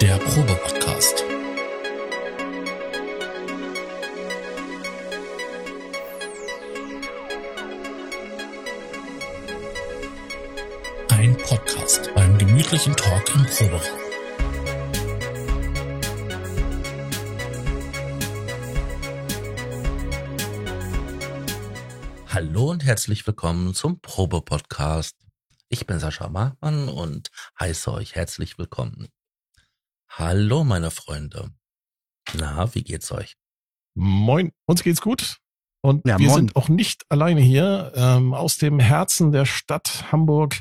Der Probe-Podcast. Ein Podcast beim gemütlichen Talk im Proberaum. Hallo und herzlich willkommen zum Probe-Podcast. Ich bin Sascha Markmann und heiße euch herzlich willkommen. Hallo, meine Freunde. Na, wie geht's euch? Moin, uns geht's gut. Und Ja, wir moin. sind auch nicht alleine hier. Ähm, aus dem Herzen der Stadt Hamburg,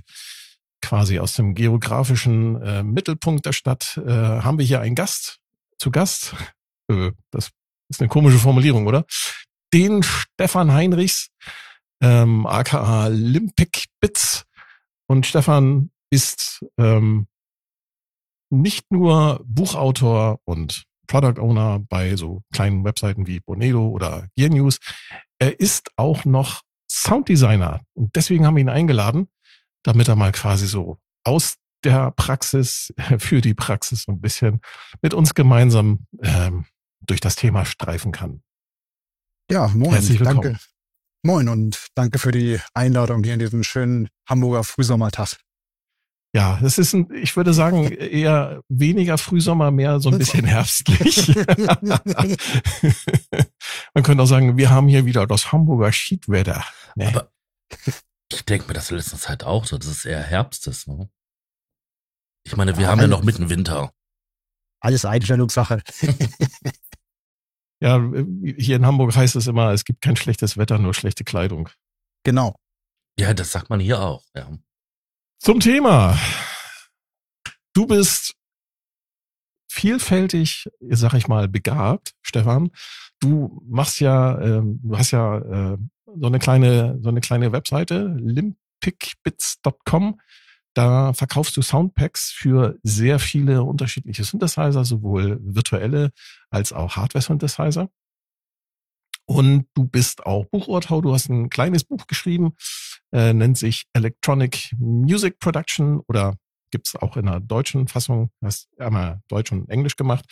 quasi aus dem geografischen äh, Mittelpunkt der Stadt, äh, haben wir hier einen Gast zu Gast. Äh, das ist eine komische Formulierung, oder? Den Stefan Heinrichs, ähm, aka Limpic Bits. Und Stefan ist ähm, nicht nur Buchautor und Product Owner bei so kleinen Webseiten wie Bonedo oder Gear News. Er ist auch noch Sounddesigner und deswegen haben wir ihn eingeladen, damit er mal quasi so aus der Praxis für die Praxis so ein bisschen mit uns gemeinsam ähm, durch das Thema streifen kann. Ja, moin. Herzlich willkommen. Danke. Moin und danke für die Einladung hier in diesem schönen Hamburger Frühsommertag. Ja, es ist, ein, ich würde sagen, eher weniger Frühsommer, mehr so ein bisschen herbstlich. Man könnte auch sagen, wir haben hier wieder das Hamburger Schiedwetter. Ne? Aber ich denke mir das in letzter Zeit auch so, dass es eher Herbst ist. Ne? Ich meine, wir Ja, haben ja noch mitten Winter. Alles Einstellungssache. Ja, hier in Hamburg heißt es immer, es gibt kein schlechtes Wetter, nur schlechte Kleidung. genau. Ja, das sagt man hier auch. Ja. Zum Thema. Du bist vielfältig, sag ich mal, begabt, Stefan. Du machst ja, ähm, du hast ja äh, so eine kleine, so eine kleine Webseite, limpicbits.com. Da verkaufst du Soundpacks für sehr viele unterschiedliche Synthesizer, sowohl virtuelle als auch Hardware-Synthesizer. Und du bist auch Buchautor. Du hast ein kleines Buch geschrieben, äh, nennt sich Electronic Music Production oder gibt's auch in einer deutschen Fassung, hast einmal Deutsch und Englisch gemacht,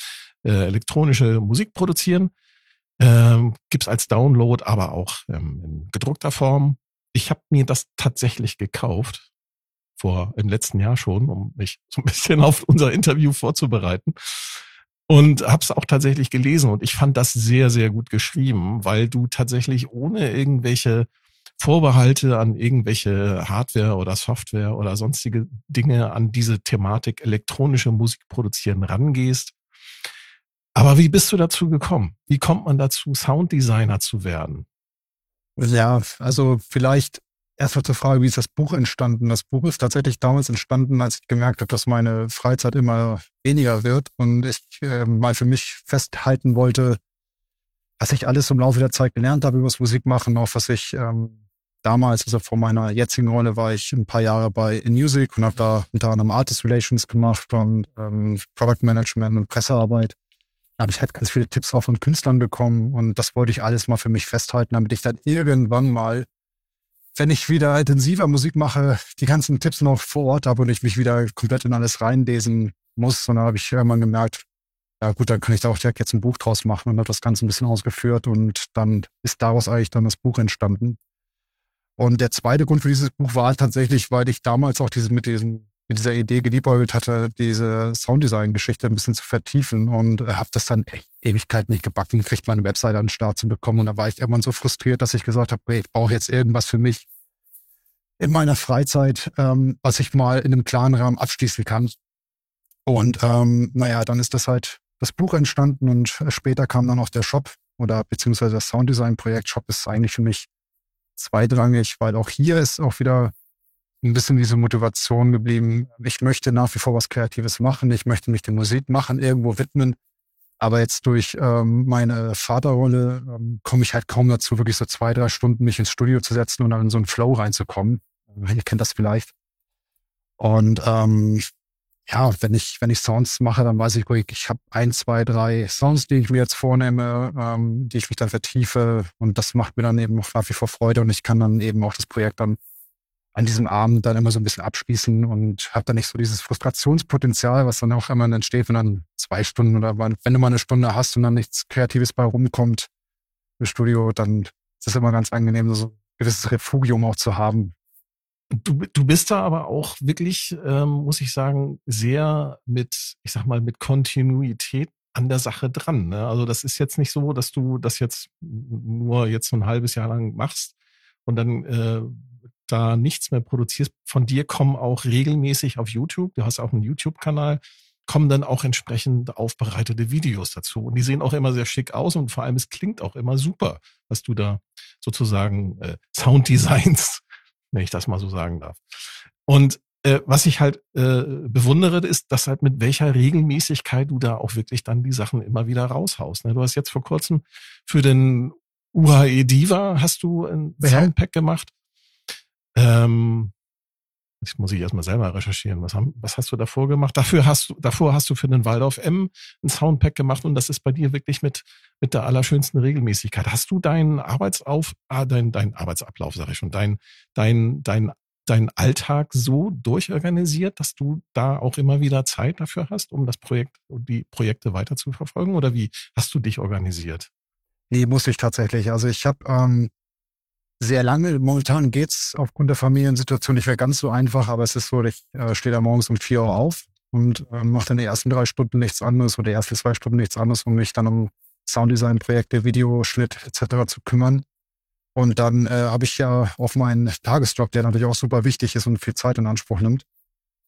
äh, elektronische Musik produzieren. Ähm, gibt's als Download, aber auch ähm, in gedruckter Form. Ich habe mir das tatsächlich gekauft, vor im letzten Jahr schon, um mich so ein bisschen auf unser Interview vorzubereiten. Und habe es auch tatsächlich gelesen und ich fand das sehr, sehr gut geschrieben, weil du tatsächlich ohne irgendwelche Vorbehalte an irgendwelche Hardware oder Software oder sonstige Dinge an diese Thematik elektronische Musik produzieren rangehst. Aber wie bist du dazu gekommen? Wie kommt man dazu, Sounddesigner zu werden? Ja, also vielleicht erstmal zur Frage, wie ist das Buch entstanden? Das Buch ist tatsächlich damals entstanden, als ich gemerkt habe, dass meine Freizeit immer weniger wird und ich äh, mal für mich festhalten wollte, was ich alles im Laufe der Zeit gelernt habe über das Musikmachen, auch was ich ähm, damals, also vor meiner jetzigen Rolle, war ich ein paar Jahre bei In Music und habe da unter anderem Artist Relations gemacht und ähm, Product Management und Pressearbeit. Da habe ich halt ganz viele Tipps auch von Künstlern bekommen und das wollte ich alles mal für mich festhalten, damit ich dann irgendwann mal, wenn ich wieder intensiver Musik mache, die ganzen Tipps noch vor Ort habe und ich mich wieder komplett in alles reinlesen muss. Und dann habe ich irgendwann gemerkt, ja gut, dann kann ich da auch direkt jetzt ein Buch draus machen und habe das Ganze ein bisschen ausgeführt und dann ist daraus eigentlich dann das Buch entstanden. Und der zweite Grund für dieses Buch war tatsächlich, weil ich damals auch diese, mit diesem mit dieser Idee geliebäugelt hatte, diese Sounddesign-Geschichte ein bisschen zu vertiefen und äh, habe das dann echt Ewigkeit nicht gebacken, gekriegt, meine Webseite an den Start zu bekommen. Und da war ich irgendwann so frustriert, dass ich gesagt habe, hey, ich brauche jetzt irgendwas für mich in meiner Freizeit, ähm, was ich mal in einem klaren Rahmen abschließen kann. Und ähm, naja, dann ist das halt das Buch entstanden und äh, später kam dann auch der Shop oder beziehungsweise das Sounddesign-Projekt. Shop ist eigentlich für mich zweitrangig, weil auch hier ist auch wieder ein bisschen diese Motivation geblieben. Ich möchte nach wie vor was Kreatives machen. Ich möchte mich der Musik machen, irgendwo widmen. Aber jetzt durch ähm, meine Vaterrolle ähm, komme ich halt kaum dazu, wirklich so zwei, drei Stunden mich ins Studio zu setzen und dann in so einen Flow reinzukommen. Ihr kennt das vielleicht. Und ähm, ja, wenn ich, wenn ich Sounds mache, dann weiß ich, ruhig, ich habe ein, zwei, drei Sounds, die ich mir jetzt vornehme, ähm, die ich mich dann vertiefe. Und das macht mir dann eben auch nach wie vor Freude und ich kann dann eben auch das Projekt dann an diesem Abend dann immer so ein bisschen abschließen und habe dann nicht so dieses Frustrationspotenzial, was dann auch immer entsteht, wenn dann zwei Stunden oder wenn du mal eine Stunde hast und dann nichts Kreatives bei rumkommt im Studio, dann ist es immer ganz angenehm, so ein gewisses Refugium auch zu haben. Du, du bist da aber auch wirklich, ähm, muss ich sagen, sehr mit, ich sag mal, mit Kontinuität an der Sache dran. Ne? Also das ist jetzt nicht so, dass du das jetzt nur jetzt so ein halbes Jahr lang machst und dann äh, da nichts mehr produzierst. Von dir kommen auch regelmäßig auf YouTube, du hast auch einen YouTube-Kanal, kommen dann auch entsprechend aufbereitete Videos dazu. Und die sehen auch immer sehr schick aus und vor allem es klingt auch immer super, was du da sozusagen äh, Sounddesigns, wenn ich das mal so sagen darf. Und äh, was ich halt äh, bewundere, ist, dass halt mit welcher Regelmäßigkeit du da auch wirklich dann die Sachen immer wieder raushaust. Ne? Du hast jetzt vor kurzem für den UHE Diva hast du ein ja. Soundpack gemacht. Ähm, das muss ich erstmal selber recherchieren. Was, haben, was hast du davor gemacht? Dafür hast du, davor hast du für den Waldorf M ein Soundpack gemacht und das ist bei dir wirklich mit, mit der allerschönsten Regelmäßigkeit. Hast du deinen Arbeitsauf, ah, dein, dein Arbeitsablauf, sag ich schon, dein, dein, dein, dein Alltag so durchorganisiert, dass du da auch immer wieder Zeit dafür hast, um das Projekt, die Projekte weiter zu verfolgen? Oder wie hast du dich organisiert? Nee, muss ich tatsächlich. Also ich habe ähm, sehr lange. Momentan geht's aufgrund der Familiensituation nicht mehr ganz so einfach, aber es ist so, ich äh, stehe da morgens um vier Uhr auf und äh, mache dann die ersten drei Stunden nichts anderes oder die ersten zwei Stunden nichts anderes, um mich dann um Sounddesign-Projekte, Videoschnitt etc. zu kümmern. Und dann äh, habe ich ja auf meinen Tagesjob, der natürlich auch super wichtig ist und viel Zeit in Anspruch nimmt.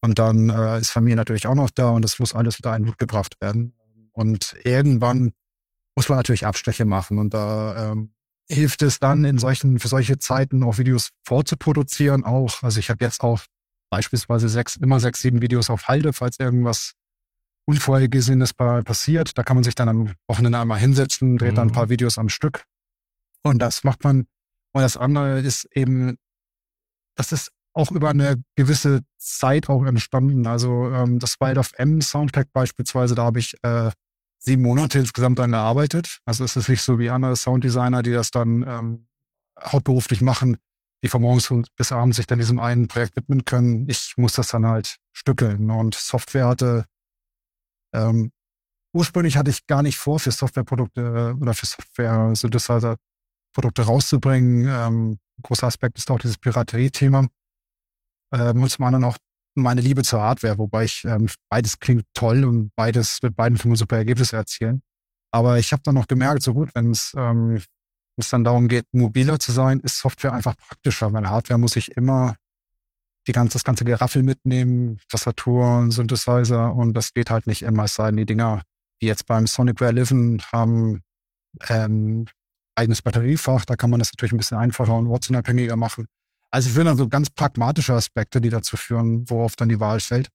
Und dann äh, ist Familie natürlich auch noch da und das muss alles unter einen Hut gebracht werden. Und irgendwann muss man natürlich Abstriche machen und da ähm, hilft es dann in solchen, für solche Zeiten auch Videos vorzuproduzieren auch. Also ich habe jetzt auch beispielsweise sechs, immer sechs, sieben Videos auf Halde, falls irgendwas Unvorhergesehenes passiert. Da kann man sich dann am Wochenende einmal hinsetzen, dreht mhm. dann ein paar mhm. Videos am Stück. Und das macht man. Und das andere ist eben, das ist auch über eine gewisse Zeit auch entstanden. Also ähm, das Wild of M Soundtrack beispielsweise, da habe ich äh, sieben Monate insgesamt dann gearbeitet. Also es ist nicht so wie andere Sounddesigner, die das dann ähm, hauptberuflich machen, die von morgens bis abends sich dann diesem einen Projekt widmen können. Ich muss das dann halt stückeln. Und Software hatte, ähm, ursprünglich hatte ich gar nicht vor, für Softwareprodukte oder für Software-Synthesizer-Produkte rauszubringen. Ähm, großer Aspekt ist auch dieses Piraterie-Thema. Ähm, und zum anderen auch meine Liebe zur Hardware, wobei ich ähm, beides klingt toll und beides mit beiden Filmen super Ergebnisse erzielen. Aber ich habe dann noch gemerkt, so gut, wenn es ähm, dann darum geht, mobiler zu sein, ist Software einfach praktischer, weil Hardware muss ich immer die ganze, das ganze Geraffel mitnehmen, Tastatur, Synthesizer und das geht halt nicht immer. Es sei denn, die Dinger, die jetzt beim Sonicware Liven haben, ähm, eigenes Batteriefach, da kann man das natürlich ein bisschen einfacher und ortsunabhängiger machen. Also ich finde dann so ganz pragmatische Aspekte, die dazu führen, worauf dann die Wahl fällt.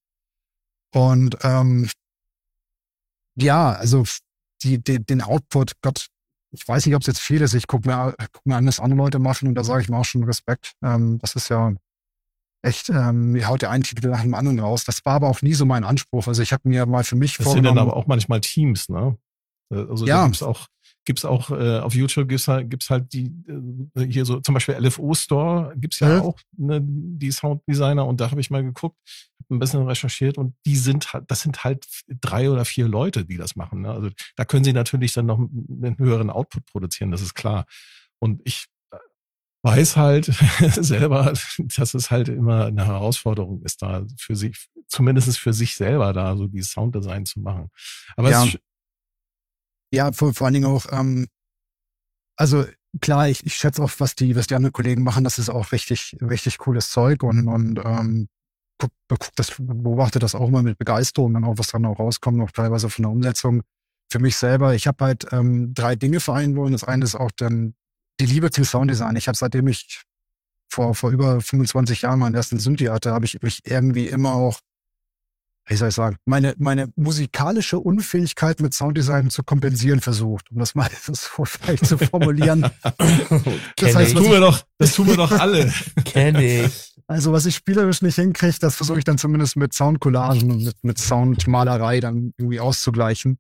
Und ähm, ja, also die, die, den Output, Gott, ich weiß nicht, ob es jetzt viel ist. Ich gucke mir, guck mir an, was andere Leute machen und da sage ich mir auch schon Respekt. Ähm, das ist ja echt, ähm, mir haut der einen Titel nach dem anderen raus. Das war aber auch nie so mein Anspruch. Also ich habe mir mal für mich das vorgenommen. Das sind dann aber auch manchmal Teams, ne? Äh, also ja. auch gibt's auch äh, auf YouTube gibt's halt, gibt's halt die äh, hier so zum Beispiel LFO Store gibt's ja, ja. auch ne, die Sounddesigner und da habe ich mal geguckt, ein bisschen recherchiert und die sind halt, das sind halt drei oder vier Leute, die das machen. Ne? Also da können sie natürlich dann noch einen höheren Output produzieren, das ist klar. Und ich äh, weiß halt selber, dass es halt immer eine Herausforderung ist, da für sich, zumindest für sich selber da so die Sounddesign zu machen. Aber ja. es ja, vor, vor allen Dingen auch, ähm, also klar, ich, ich schätze auch, was die, was die anderen Kollegen machen, das ist auch richtig, richtig cooles Zeug und, und ähm, guck, guck das, beobachte das auch immer mit Begeisterung, dann auch, was dann auch rauskommt, auch teilweise von der Umsetzung. Für mich selber, ich habe halt ähm, drei Dinge vereinen wollen. Das eine ist auch dann die Liebe zum Sounddesign. Ich habe seitdem ich vor, vor über 25 Jahren meinen ersten Synthi hatte, habe ich mich irgendwie immer auch wie soll ich sagen, meine, meine musikalische Unfähigkeit mit Sounddesign zu kompensieren versucht, um das mal so vielleicht zu formulieren. das heißt, das tun wir doch, das tun wir doch alle. Kenne ich. Also was ich spielerisch nicht hinkriege, das versuche ich dann zumindest mit Soundcollagen und mit, mit Soundmalerei dann irgendwie auszugleichen.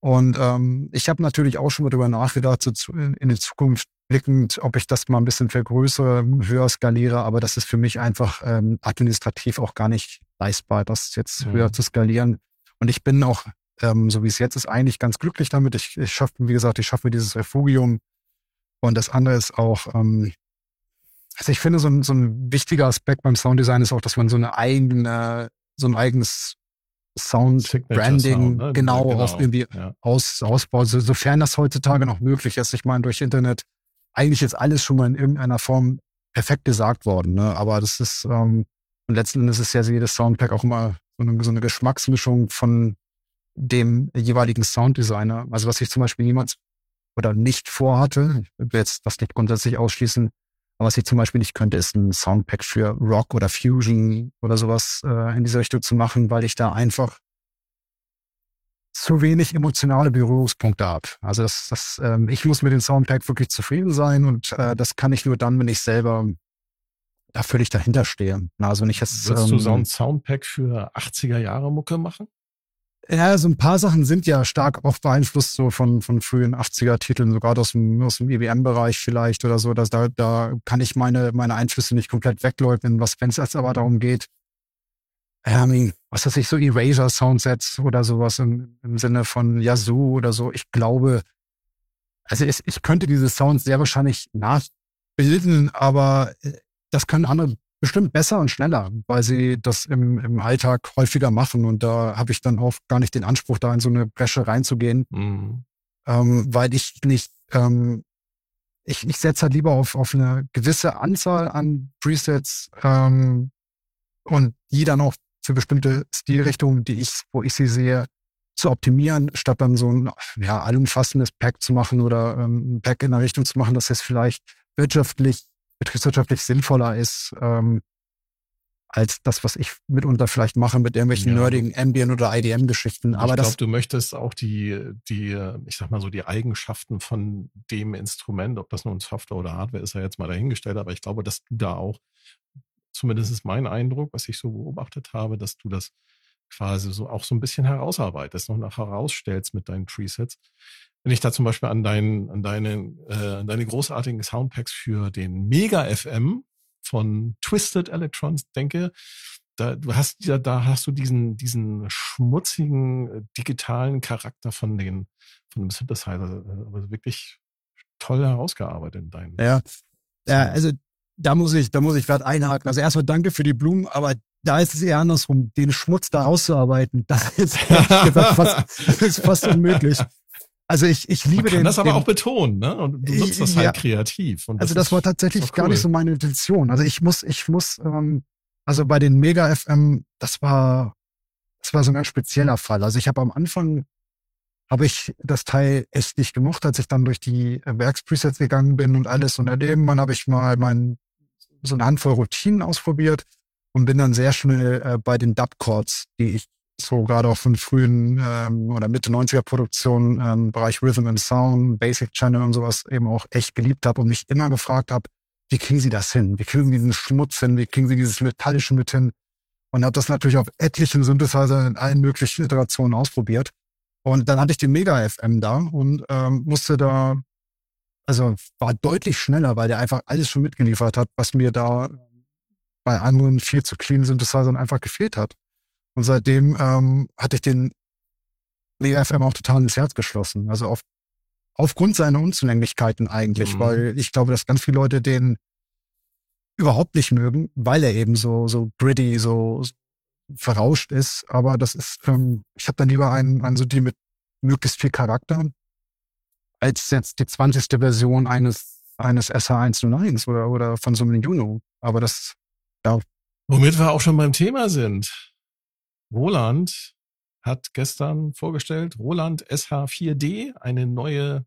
Und ähm, ich habe natürlich auch schon mal darüber nachgedacht, so zu, in, in die Zukunft rückblickend, ob ich das mal ein bisschen vergrößere, höher skaliere, aber das ist für mich einfach ähm, administrativ auch gar nicht leistbar, das jetzt mhm. höher zu skalieren. Und ich bin auch, ähm, so wie es jetzt ist, eigentlich ganz glücklich damit. Ich, ich schaffe, wie gesagt, ich schaffe mir dieses Refugium. Und das andere ist auch, ähm, also ich finde, so ein, so ein wichtiger Aspekt beim Sounddesign ist auch, dass man so eine eigene, so ein eigenes Sound, Branding, Sound, ne? genau, genau, auch irgendwie ja. aus, ausbaut, so, sofern das heutzutage noch möglich ist. Ich meine, durch Internet, eigentlich ist alles schon mal in irgendeiner Form perfekt gesagt worden, ne? aber das ist, ähm, und letzten Endes ist ja jedes Soundpack auch immer so eine, so eine Geschmacksmischung von dem jeweiligen Sounddesigner. Also was ich zum Beispiel niemals oder nicht vorhatte, ich will jetzt das nicht grundsätzlich ausschließen, aber was ich zum Beispiel nicht könnte, ist ein Soundpack für Rock oder Fusion oder sowas äh, in dieser Richtung zu machen, weil ich da einfach zu wenig emotionale Berührungspunkte habe. Also das, das, ähm, ich muss mit dem Soundpack wirklich zufrieden sein und äh, das kann ich nur dann, wenn ich selber da völlig dahinter stehe. Also nicht jetzt. Würdest ähm, du so ein Soundpack für 80er Jahre Mucke machen? Ja, so ein paar Sachen sind ja stark auch beeinflusst so von, von frühen 80er-Titeln, sogar aus dem, aus dem EWM-Bereich vielleicht oder so. Dass da, da kann ich meine, meine Einflüsse nicht komplett wegleugnen, was, wenn es jetzt aber darum geht, ähm, was weiß ich, so Erasure-Soundsets oder sowas im, im Sinne von Yazoo oder so. Ich glaube, also es, ich könnte diese Sounds sehr wahrscheinlich nachbilden, aber äh, das können andere bestimmt besser und schneller, weil sie das im, im Alltag häufiger machen. Und da habe ich dann auch gar nicht den Anspruch, da in so eine Bresche reinzugehen, mhm. ähm, weil ich nicht, ähm, ich, ich setze halt lieber auf, auf eine gewisse Anzahl an Presets ähm, und die dann auch für bestimmte Stilrichtungen, die ich, wo ich sie sehe, zu optimieren, statt dann so ein ja, allumfassendes Pack zu machen oder ähm, ein Pack in der Richtung zu machen, dass es vielleicht wirtschaftlich betriebswirtschaftlich sinnvoller ist, ähm, als das, was ich mitunter vielleicht mache mit irgendwelchen ja. nerdigen Ambient oder IDM-Geschichten. Aber ich glaube, du möchtest auch die, die, ich sag mal so, die Eigenschaften von dem Instrument, ob das nun Software oder Hardware ist, ja jetzt mal dahingestellt, aber ich glaube, dass du da auch, zumindest ist mein Eindruck, was ich so beobachtet habe, dass du das quasi so auch so ein bisschen herausarbeitest, noch nach herausstellst mit deinen Presets. Wenn ich da zum Beispiel an, dein, an, deine, äh, an deine großartigen Soundpacks für den Mega FM von Twisted Electrons denke, da, du hast ja, da hast du diesen, diesen schmutzigen äh, digitalen Charakter von den, von dem Synthesizer, also wirklich toll herausgearbeitet in deinen. Ja. Ja, also da muss ich, da muss ich gerade einhaken. Also erstmal danke für die Blumen, aber da ist es eher andersrum, den Schmutz da auszuarbeiten. Das ist, fast, ist fast unmöglich. Also ich, ich liebe Man kann den. das aber den, auch betonen, ne? Und du nutzt das halt ja. kreativ. Das also das war tatsächlich cool. gar nicht so meine Intention. Also ich muss, ich muss, ähm, also bei den Mega FM, das war, das war so ein ganz spezieller Fall. Also ich habe am Anfang habe ich das Teil echt nicht gemocht, als ich dann durch die Werkspresets gegangen bin und alles. Und daneben habe ich mal mein, so eine Handvoll Routinen ausprobiert und bin dann sehr schnell äh, bei den Dub-Chords, die ich so gerade auch von frühen ähm, oder Mitte 90er Produktionen ähm, Bereich Rhythm and Sound, Basic Channel und sowas eben auch echt geliebt habe und mich immer gefragt habe, wie kriegen sie das hin? Wie kriegen sie diesen Schmutz hin? Wie kriegen sie dieses Metallische mit hin? Und habe das natürlich auf etlichen Synthesizer in allen möglichen Iterationen ausprobiert. Und dann hatte ich den Mega FM da und ähm, musste da, also war deutlich schneller, weil der einfach alles schon mitgeliefert hat, was mir da bei anderen viel zu clean Synthesizern einfach gefehlt hat. Und seitdem ähm, hatte ich den WFM auch total ins Herz geschlossen. Also auf, aufgrund seiner Unzulänglichkeiten eigentlich, mhm. weil ich glaube, dass ganz viele Leute den überhaupt nicht mögen, weil er eben so, so gritty, so verrauscht ist. Aber das ist, ähm, ich habe dann lieber einen, einen die mit möglichst viel Charakter, als jetzt die 20. Version eines, eines SH101 oder, oder von so einem Juno. Aber das, ja. Womit wir auch schon beim Thema sind. Roland hat gestern vorgestellt, Roland SH4D, eine neue,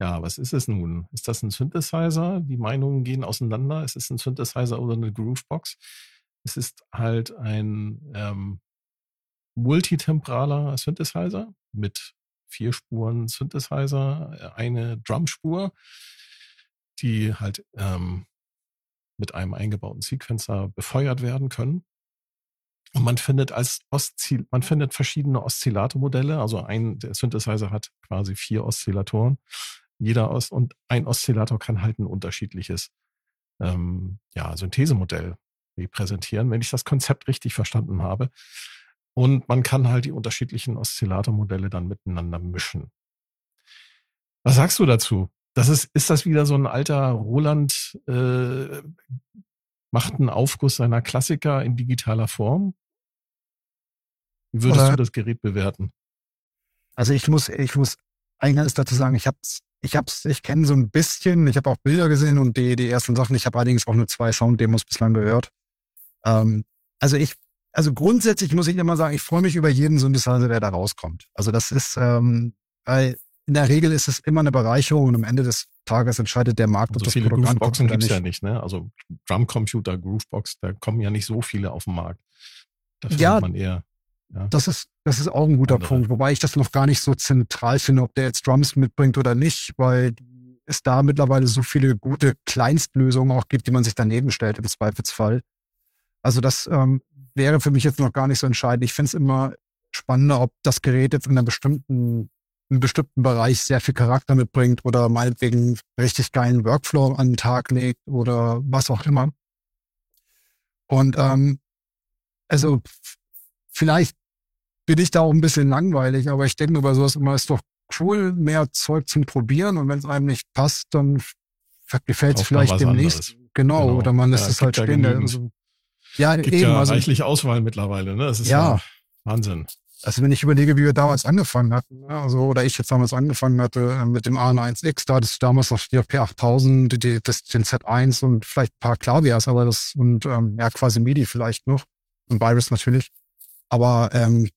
ja, was ist es nun? Ist das ein Synthesizer? Die Meinungen gehen auseinander. Ist es ein Synthesizer oder eine Groovebox? Es ist halt ein ähm, multitemporaler Synthesizer mit vier Spuren Synthesizer, eine Drumspur, die halt ähm, mit einem eingebauten Sequencer befeuert werden können. Und man findet als Oszil man findet verschiedene Oszillatormodelle. Also ein der Synthesizer hat quasi vier Oszillatoren. jeder Os und ein Oszillator kann halt ein unterschiedliches ähm, ja, Synthesemodell repräsentieren, wenn ich das Konzept richtig verstanden habe. Und man kann halt die unterschiedlichen Oszillatormodelle dann miteinander mischen. Was sagst du dazu? Das ist, ist das wieder so ein alter Roland äh, macht einen Aufguss seiner Klassiker in digitaler Form? Wie würdest Oder, du das Gerät bewerten? Also ich muss, ich muss eines dazu sagen, ich hab's, ich hab's, ich kenne so ein bisschen, ich habe auch Bilder gesehen und die, die ersten Sachen, ich habe allerdings auch nur zwei Sound-Demos bislang gehört. Ähm, also ich, also grundsätzlich muss ich immer sagen, ich freue mich über jeden Synthesizer, der da rauskommt. Also das ist, ähm, weil in der Regel ist es immer eine Bereicherung und am Ende des Tages entscheidet der Markt, ob so das viele Produkt Grooveboxen gibt's nicht. ja nicht, ne? Also Drumcomputer, Groovebox, da kommen ja nicht so viele auf den Markt. Da ja, man eher. Ja. Das ist, das ist auch ein guter Andere. Punkt, wobei ich das noch gar nicht so zentral finde, ob der jetzt Drums mitbringt oder nicht, weil es da mittlerweile so viele gute Kleinstlösungen auch gibt, die man sich daneben stellt im Zweifelsfall. Also das ähm, wäre für mich jetzt noch gar nicht so entscheidend. Ich finde es immer spannender, ob das Gerät jetzt in einer bestimmten, einem bestimmten Bereich sehr viel Charakter mitbringt oder meinetwegen richtig geilen Workflow an den Tag legt oder was auch immer. Und ähm, also vielleicht bin ich da auch ein bisschen langweilig, aber ich denke über sowas immer, ist doch cool, mehr Zeug zum Probieren und wenn es einem nicht passt, dann gefällt es vielleicht demnächst. Genau, genau, oder man lässt ja, es halt stehen. Also, ja, gibt eben. Ja also, reichlich Auswahl mittlerweile, ne? Das ist ja, ja Wahnsinn. Also wenn ich überlege, wie wir damals angefangen hatten, ne? also oder ich jetzt damals angefangen hatte äh, mit dem A1X, da hattest du damals noch die P8000, die, das, den Z1 und vielleicht ein paar Klaviers, aber das und ähm, ja quasi MIDI vielleicht noch und Virus natürlich. Aber ähm,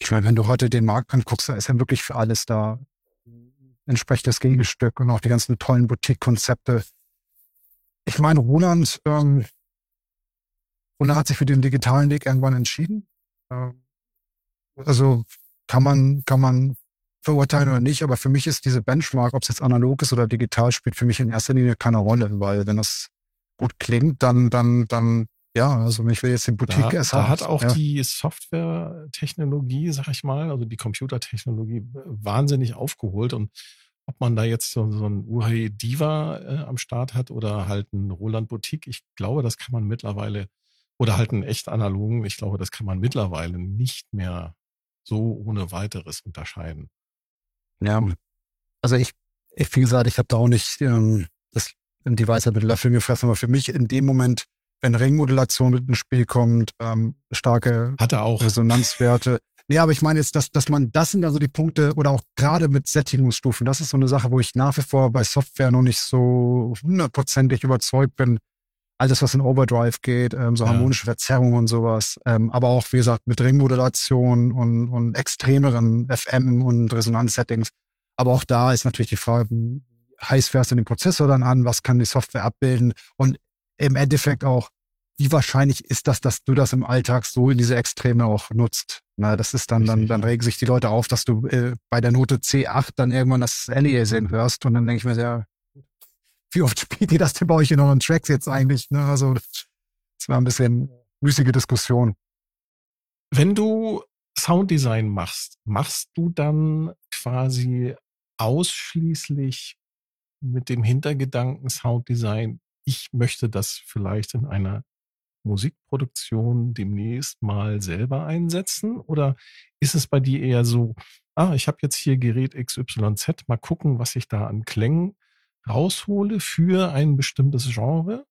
ich meine, wenn du heute den Markt anguckst, da ist ja wirklich für alles da entsprechendes Gegenstück und auch die ganzen tollen Boutique-Konzepte. Ich meine, Roland, ähm, Roland hat sich für den digitalen Weg irgendwann entschieden. Ähm, also kann man, kann man verurteilen oder nicht, aber für mich ist diese Benchmark, ob es jetzt analog ist oder digital, spielt für mich in erster Linie keine Rolle, weil wenn das gut klingt, dann, dann, dann ja, also ich will jetzt den Boutique da, da hat auch ja. die Software-Technologie, sag ich mal, also die Computertechnologie wahnsinnig aufgeholt und ob man da jetzt so, so ein UHE Diva äh, am Start hat oder halt ein Roland Boutique, ich glaube, das kann man mittlerweile oder halt einen echt analogen, ich glaube, das kann man mittlerweile nicht mehr so ohne weiteres unterscheiden. Ja, also ich, ich wie gesagt, ich habe da auch nicht ähm, das die Weisheit mit Löffeln gefressen, aber für mich in dem Moment wenn Ringmodulation mit ins Spiel kommt, ähm, starke Hat er auch. Resonanzwerte. Nee, aber ich meine jetzt, dass, dass man, das sind also die Punkte oder auch gerade mit Sättigungsstufen, das ist so eine Sache, wo ich nach wie vor bei Software noch nicht so hundertprozentig überzeugt bin. Alles, was in Overdrive geht, ähm, so ja. harmonische Verzerrungen und sowas. Ähm, aber auch, wie gesagt, mit Ringmodulation und, und extremeren FM und Resonanzsettings. Aber auch da ist natürlich die Frage, heiß fährst du den Prozessor dann an, was kann die Software abbilden? Und im Endeffekt auch, wie wahrscheinlich ist das, dass du das im Alltag so in diese Extreme auch nutzt? Na, das ist dann, dann, dann regen sich die Leute auf, dass du äh, bei der Note C8 dann irgendwann das Aliasing hörst und dann denke ich mir sehr, wie oft spielt ihr das denn bei euch in euren Tracks jetzt eigentlich? Ne? Also, das war ein bisschen müßige Diskussion. Wenn du Sounddesign machst, machst du dann quasi ausschließlich mit dem Hintergedanken Sounddesign ich möchte das vielleicht in einer Musikproduktion demnächst mal selber einsetzen? Oder ist es bei dir eher so, ah, ich habe jetzt hier Gerät XYZ, mal gucken, was ich da an Klängen raushole für ein bestimmtes Genre?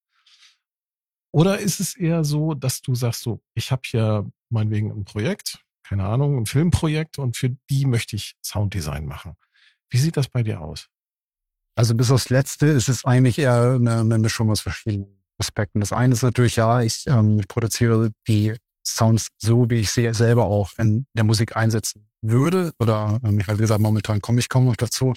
Oder ist es eher so, dass du sagst so, ich habe hier meinetwegen ein Projekt, keine Ahnung, ein Filmprojekt und für die möchte ich Sounddesign machen. Wie sieht das bei dir aus? Also bis aufs Letzte ist es eigentlich eher eine, eine Mischung aus verschiedenen Aspekten. Das eine ist natürlich, ja, ich, ähm, produziere die Sounds so, wie ich sie selber auch in der Musik einsetzen würde. Oder ähm, ich habe gesagt, momentan komme ich kaum noch dazu,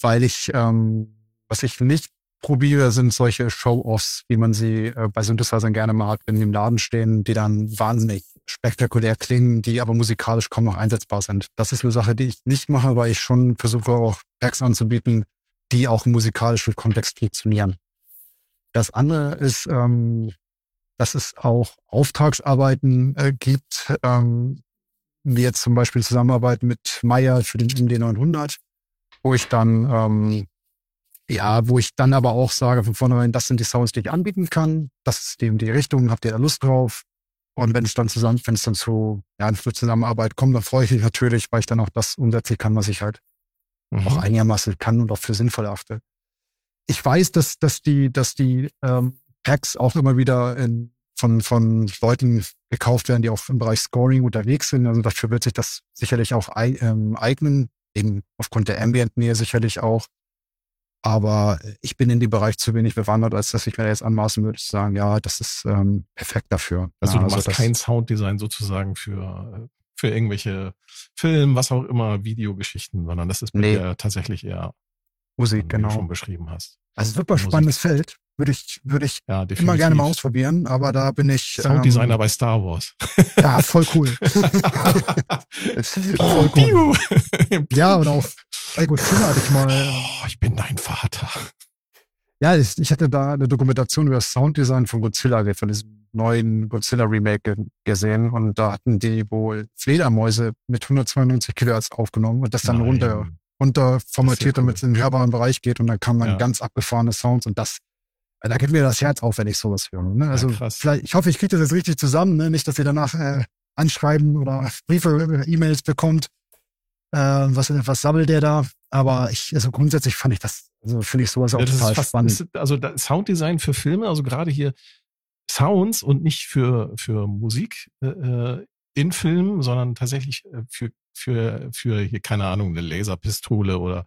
weil ich, ähm, was ich nicht probiere, sind solche Show-Offs, wie man sie äh, bei Synthesizern gerne hat, wenn die im Laden stehen, die dann wahnsinnig spektakulär klingen, die aber musikalisch kaum noch einsetzbar sind. Das ist eine Sache, die ich nicht mache, weil ich schon versuche auch Packs anzubieten, die auch im musikalischen Kontext funktionieren. Das andere ist, ähm, dass es auch Auftragsarbeiten äh, gibt, ähm, wie jetzt zum Beispiel Zusammenarbeit mit Meyer für den MD900, wo ich dann ähm, Ja, wo ich dann aber auch sage von vornherein, das sind die Sounds, die ich anbieten kann. Das ist dem die Richtung, habt ihr da Lust drauf? Und wenn es dann zusammen, wenn es dann zu, ja, zur Zusammenarbeit kommt, dann freue ich mich natürlich, weil ich dann auch das umsetzen kann, was ich halt mhm. auch einigermaßen kann und auch für sinnvoll achte. Ich weiß, dass, dass die, dass die ähm, Packs auch immer wieder in, von, von Leuten gekauft werden, die auch im Bereich Scoring unterwegs sind. Also dafür wird sich das sicherlich auch ähm, eignen, eben aufgrund der Ambient-Nähe sicherlich auch. Aber ich bin in dem Bereich zu wenig bewandert, als dass ich mir jetzt anmaßen würde zu sagen, ja, das ist ähm, perfekt dafür. Also ja, du machst also kein Sounddesign sozusagen für, für irgendwelche Film, was auch immer, Videogeschichten, sondern das ist nee. tatsächlich eher Musik, genau. Wie du schon beschrieben hast. Also super spannendes Feld. Würde ich, würde ich ja, immer gerne mal ausprobieren, aber da bin ich. Sounddesigner ähm, bei Star Wars. Ja, voll cool. voll cool. ja, und auch bei Godzilla hatte ich mal. Oh, ich bin dein Vater. Ja, ich, ich hatte da eine Dokumentation über das Sounddesign von Godzilla, von diesem neuen Godzilla Remake gesehen und da hatten die wohl Fledermäuse mit 192 Kilohertz aufgenommen und das dann Nein. runter runter formatiert, damit es in den hörbaren Bereich geht und dann kamen dann ja. ganz abgefahrene Sounds und das, da geht mir das Herz auf, wenn ich sowas höre. Ne? Also ja, vielleicht, ich hoffe, ich kriege das jetzt richtig zusammen, ne? nicht, dass ihr danach äh, anschreiben oder Briefe, E-Mails bekommt. Äh, was, was sammelt der da? Aber ich, also grundsätzlich fand ich das, also finde ich sowas auch ja, total fast, spannend. Ist, also Sounddesign für Filme, also gerade hier Sounds und nicht für, für Musik äh, äh in Filmen, sondern tatsächlich äh, für für, für hier, keine Ahnung, eine Laserpistole oder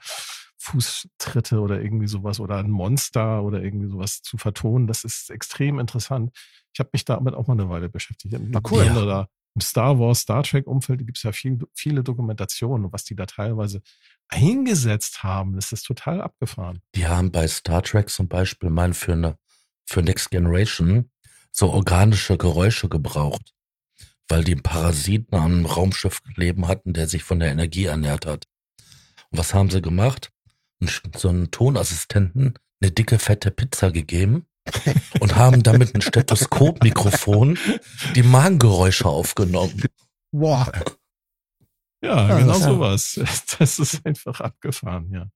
Fußtritte oder irgendwie sowas oder ein Monster oder irgendwie sowas zu vertonen. Das ist extrem interessant. Ich habe mich damit auch mal eine Weile beschäftigt. Na cool. Ja. Da, Im Star Wars, Star Trek Umfeld gibt es ja viel, viele Dokumentationen, was die da teilweise eingesetzt haben. Das ist total abgefahren. Die haben bei Star Trek zum Beispiel mal für eine, für Next Generation so organische Geräusche gebraucht weil die Parasiten am Raumschiff leben hatten, der sich von der Energie ernährt hat. Und was haben sie gemacht? So einen Tonassistenten eine dicke, fette Pizza gegeben und haben damit ein Stethoskopmikrofon die Magengeräusche aufgenommen. Boah. Ja, ja genau sowas. Das ist einfach abgefahren, ja.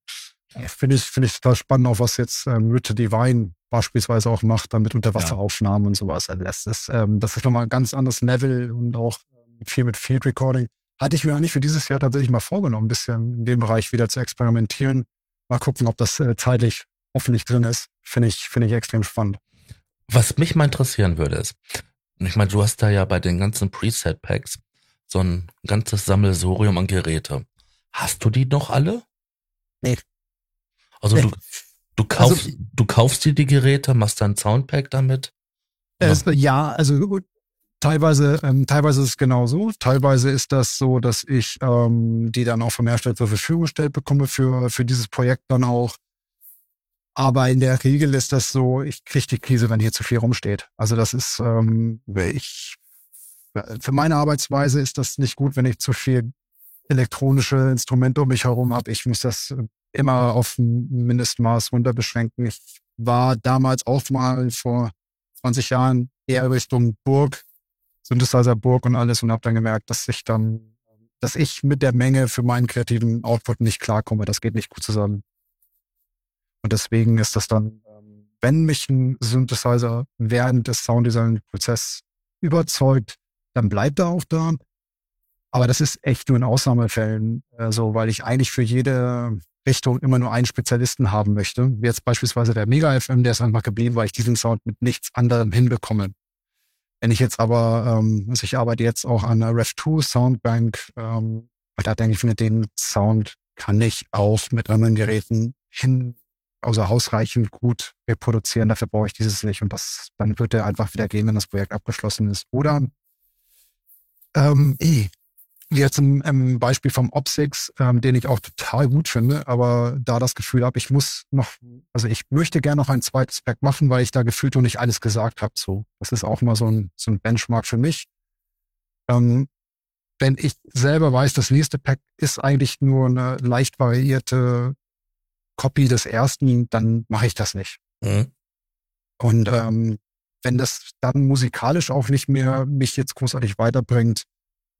Finde ich, finde ich total spannend, auch was jetzt ähm, Richard Divine beispielsweise auch macht, dann mit Unterwasseraufnahmen ja. und sowas. Also das ist, ähm, das ist nochmal ein ganz anderes Level und auch ähm, viel mit Field Recording. Hatte ich mir eigentlich für dieses Jahr tatsächlich mal vorgenommen, ein bisschen in dem Bereich wieder zu experimentieren. Mal gucken, ob das äh, zeitlich hoffentlich drin ist. Finde ich, finde ich extrem spannend. Was mich mal interessieren würde ist, ich meine, du hast da ja bei den ganzen Preset-Packs so ein ganzes Sammelsorium an Geräte. Hast du die noch alle? Nee. Also nee. du, Du kaufst, also, du kaufst dir die Geräte, machst dann Soundpack damit? Es, ja, also gut. Teilweise, ähm, teilweise ist es genau so. Teilweise ist das so, dass ich ähm, die dann auch vom Hersteller zur Verfügung gestellt bekomme für, für dieses Projekt dann auch. Aber in der Regel ist das so, ich kriege die Krise, wenn hier zu viel rumsteht. Also das ist, ähm, ich, für meine Arbeitsweise ist das nicht gut, wenn ich zu viel elektronische Instrumente um mich herum habe. Ich muss das immer auf ein Mindestmaß runter beschränken. Ich war damals auch mal vor 20 Jahren eher Richtung Burg, Synthesizer Burg und alles und habe dann gemerkt, dass ich dann, dass ich mit der Menge für meinen kreativen Output nicht klarkomme. Das geht nicht gut zusammen. Und deswegen ist das dann, ähm, wenn mich ein Synthesizer während des Sounddesign-Prozess überzeugt, dann bleibt er auch da. Aber das ist echt nur in Ausnahmefällen äh, so, weil ich eigentlich für jede Richtung immer nur einen Spezialisten haben möchte. Wie jetzt beispielsweise der Mega FM, der ist einfach geblieben, weil ich diesen Sound mit nichts anderem hinbekomme. Wenn ich jetzt aber, ähm, also ich arbeite jetzt auch an einer Rev2 Soundbank, ähm, da denke ich mir, den Sound kann ich auch mit anderen Geräten hin, also ausreichend gut reproduzieren. Dafür brauche ich dieses nicht und das, dann wird er einfach wieder gehen, wenn das Projekt abgeschlossen ist. Oder ähm, eh, Jetzt im, im Beispiel vom Opsix, ähm, den ich auch total gut finde, aber da das Gefühl habe, ich muss noch, also ich möchte gerne noch ein zweites Pack machen, weil ich da gefühlt noch nicht alles gesagt habe. So, das ist auch mal so ein, so ein Benchmark für mich. Ähm, wenn ich selber weiß, das nächste Pack ist eigentlich nur eine leicht variierte Copy des ersten, dann mache ich das nicht. Mhm. Und ähm, wenn das dann musikalisch auch nicht mehr mich jetzt großartig weiterbringt,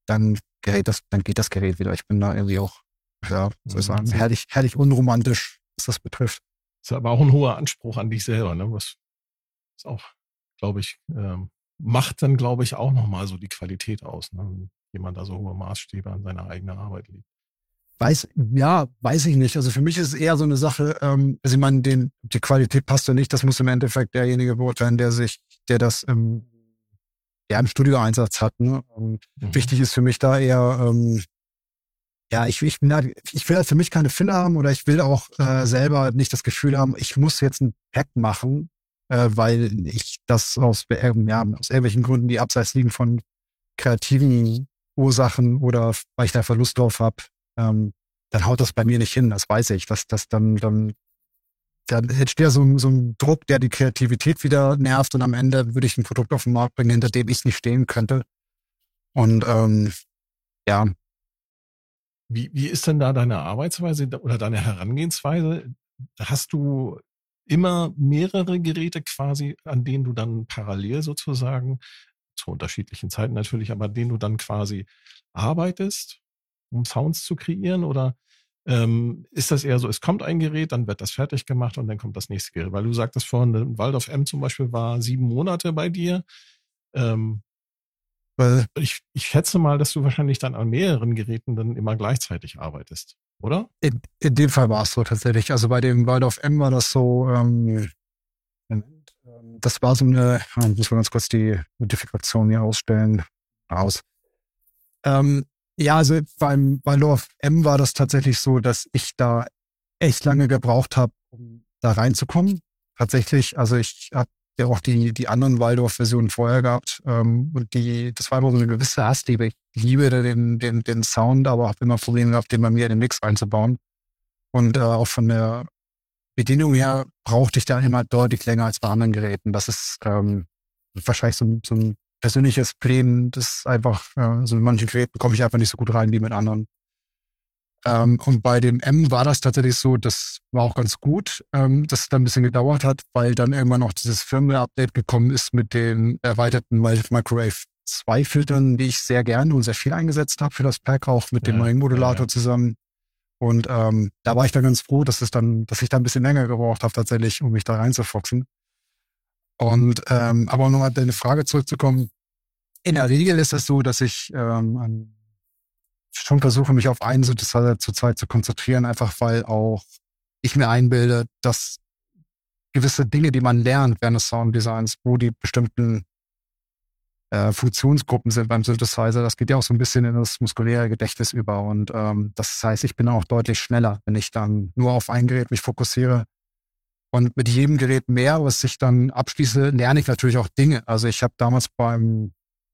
dann gerät das, dann geht das Gerät wieder. Ich bin da irgendwie auch, ja, soll ich sagen, herrlich, herrlich unromantisch, was das betrifft. Ist aber auch ein hoher Anspruch an dich selber, ne? Was ist auch, glaube ich, ähm, macht dann, glaube ich, auch nochmal so die Qualität aus, ne? Jemand da so hohe Maßstäbe an seiner eigenen Arbeit legt. Weiß, ja, weiß ich nicht. Also für mich ist es eher so eine Sache, ähm, also ich meine, den, die Qualität passt ja nicht, das muss im Endeffekt derjenige beurteilen, der sich, der das ähm, ja, im Studioeinsatz hat. Ne? Und mhm. wichtig ist für mich da eher, ähm, ja, ich, ich, ich will halt für mich keine Filler haben oder ich will auch äh, selber nicht das Gefühl haben, ich muss jetzt ein Pack machen, äh, weil ich das aus, äh, ja, aus irgendwelchen Gründen, die abseits liegen von kreativen Ursachen oder weil ich da Verlust drauf habe, ähm, dann haut das bei mir nicht hin, das weiß ich. Das, das dann, dann, dann entsteht so, so ein Druck, der die Kreativität wieder nervt und am Ende würde ich ein Produkt auf den Markt bringen, hinter dem ich nicht stehen könnte. Und ähm, ja. Wie, wie ist denn da deine Arbeitsweise oder deine Herangehensweise? Hast du immer mehrere Geräte quasi, an denen du dann parallel sozusagen, zu unterschiedlichen Zeiten natürlich, aber an denen du dann quasi arbeitest? um Sounds zu kreieren? Oder ähm, ist das eher so, es kommt ein Gerät, dann wird das fertig gemacht und dann kommt das nächste Gerät? Weil du sagtest vorhin, Waldorf M zum Beispiel war sieben Monate bei dir. Ähm, weil ich, ich schätze mal, dass du wahrscheinlich dann an mehreren Geräten dann immer gleichzeitig arbeitest, oder? In, in dem Fall war es so tatsächlich. Also bei dem Waldorf M war das so, ähm, das war so eine, ich muss mal ganz kurz die Modifikation hier ausstellen, aus. Ähm, ja, also beim, bei Love M war das tatsächlich so, dass ich da echt lange gebraucht habe, um da reinzukommen. Tatsächlich, also ich habe ja auch die, die anderen Waldorf-Versionen vorher gehabt. Ähm, und die, das war immer so eine gewisse Hassliebe. Ich liebe den, den, den Sound, aber habe immer Probleme gehabt, den bei mir in den Mix einzubauen. Und äh, auch von der Bedienung her brauchte ich da immer deutlich länger als bei anderen Geräten. Das ist ähm, wahrscheinlich so, so ein persönliches Problem, das einfach, äh, also mit manchen Geräten komme ich einfach nicht so gut rein wie mit anderen. Ähm, und bei dem M war das tatsächlich so, das war auch ganz gut, ähm, dass es dann ein bisschen gedauert hat, weil dann irgendwann noch dieses Firmware-Update gekommen ist mit den erweiterten Microwave 2 Filtern, die ich sehr gerne und sehr viel eingesetzt habe für das Pack, auch mit ja, dem neuen Modulator ja. zusammen. Und ähm, da war ich dann ganz froh, dass es dann, dass ich da ein bisschen länger gebraucht habe tatsächlich, um mich da reinzufoxen. Und ähm, aber um nochmal deine Frage zurückzukommen, in der Regel ist es so, dass ich ähm, schon versuche, mich auf einen Synthesizer zur Zeit zu konzentrieren, einfach weil auch ich mir einbilde, dass gewisse Dinge, die man lernt während des Sounddesigns, wo die bestimmten äh, Funktionsgruppen sind beim Synthesizer, das geht ja auch so ein bisschen in das muskuläre Gedächtnis über. Und ähm, das heißt, ich bin auch deutlich schneller, wenn ich dann nur auf ein Gerät mich fokussiere und mit jedem Gerät mehr, was ich dann abschließe, lerne ich natürlich auch Dinge. Also ich habe damals beim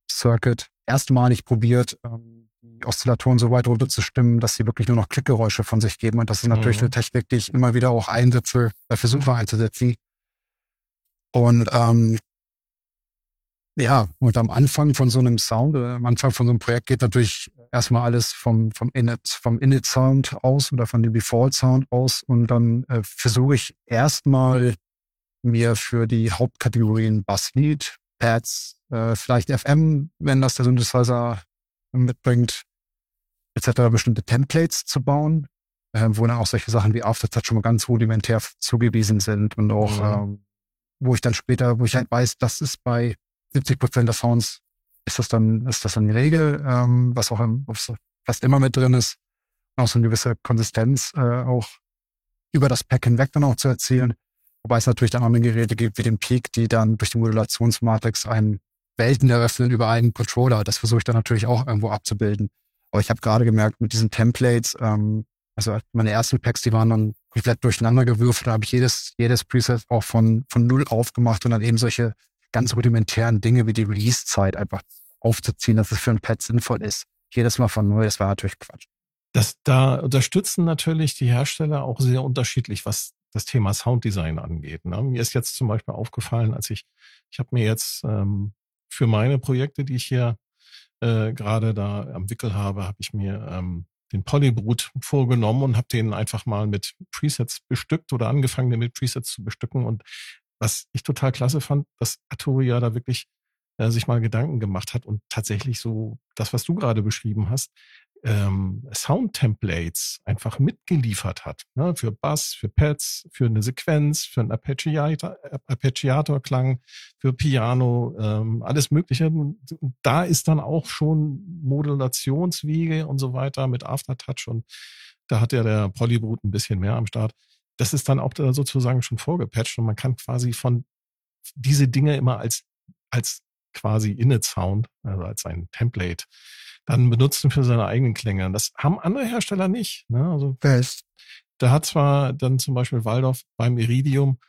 Circuit erstmalig probiert, ähm, die Oszillatoren so weit runterzustimmen, dass sie wirklich nur noch Klickgeräusche von sich geben. Und das ist natürlich mhm. eine Technik, die ich immer wieder auch einsetze, bei Versuchen einzusetzen. Und ähm, ja, und am Anfang von so einem Sound, äh, am Anfang von so einem Projekt geht natürlich erstmal alles vom, vom Init, vom Init-Sound aus oder von dem Default-Sound aus. Und dann äh, versuche ich erstmal mir für die Hauptkategorien Basslead, Pads, äh, vielleicht FM, wenn das der Synthesizer mitbringt, etc. bestimmte Templates zu bauen, äh, wo dann auch solche Sachen wie Aftertouch schon mal ganz rudimentär zugewiesen sind und auch, mhm. ähm, wo ich dann später, wo ich halt weiß, das ist bei 70 Prozent der Sounds ist das dann, ist das dann die Regel, ähm, was auch im, fast immer mit drin ist, auch so eine gewisse Konsistenz äh, auch über das Pack hinweg dann auch zu erzielen. Wobei es natürlich dann auch eine Geräte gibt wie den Peak, die dann durch die Modulationsmatrix einen Welten eröffnen über einen Controller. Das versuche ich dann natürlich auch irgendwo abzubilden. Aber ich habe gerade gemerkt, mit diesen Templates, ähm, also meine ersten Packs, die waren dann komplett durcheinander gewürfelt. Da habe ich jedes, jedes Preset auch von, von null aufgemacht und dann eben solche ganz rudimentären Dinge wie die Release-Zeit einfach aufzuziehen, dass es für ein Pad sinnvoll ist. Jedes Mal von neu, das war natürlich Quatsch. Das, da unterstützen natürlich die Hersteller auch sehr unterschiedlich, was das Thema Sounddesign angeht. Ne? Mir ist jetzt zum Beispiel aufgefallen, als ich, ich habe mir jetzt ähm, für meine Projekte, die ich hier äh, gerade da am Wickel habe, habe ich mir ähm, den Polybrut vorgenommen und habe den einfach mal mit Presets bestückt oder angefangen, den mit Presets zu bestücken. Und was ich total klasse fand, dass Arturia da wirklich äh, sich mal Gedanken gemacht hat und tatsächlich so das, was du gerade beschrieben hast, ähm, Sound-Templates einfach mitgeliefert hat. Ne? Für Bass, für Pads, für eine Sequenz, für einen Arpeggiator-Klang, für Piano, ähm, alles Mögliche. Da ist dann auch schon Modulationswege und so weiter mit Aftertouch und da hat ja der Polybrut ein bisschen mehr am Start. Das ist dann auch sozusagen schon vorgepatcht und man kann quasi von diese Dinge immer als, als quasi Init-Sound, also als ein Template dann benutzen für seine eigenen Klänge. Das haben andere Hersteller nicht. Ne? Also Best. da hat zwar dann zum Beispiel Waldorf beim Iridium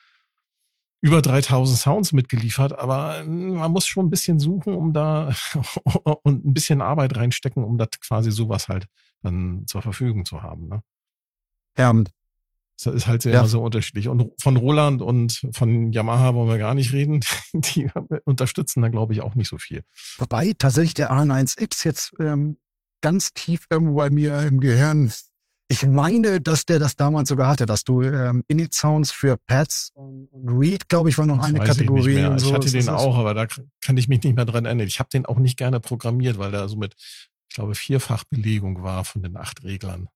über 3000 Sounds mitgeliefert, aber man muss schon ein bisschen suchen, um da und ein bisschen Arbeit reinstecken, um das quasi sowas halt dann zur Verfügung zu haben. Ne? Ja, Das ist halt sehr Ja. so unterschiedlich. Und von Roland und von Yamaha wollen wir gar nicht reden. Die unterstützen da, glaube ich, auch nicht so viel. Wobei tatsächlich der A1X jetzt ähm, ganz tief irgendwo bei mir im Gehirn. Ich meine, dass der das damals sogar hatte, dass du ähm, Init-Sounds für Pads und Read, glaube ich, war noch Das eine ich Kategorie. mehr. und so. Ich hatte den auch, aber da kann ich mich nicht mehr dran erinnern. Ich habe den auch nicht gerne programmiert, weil der so mit, ich glaube, Vierfachbelegung war von den acht Reglern.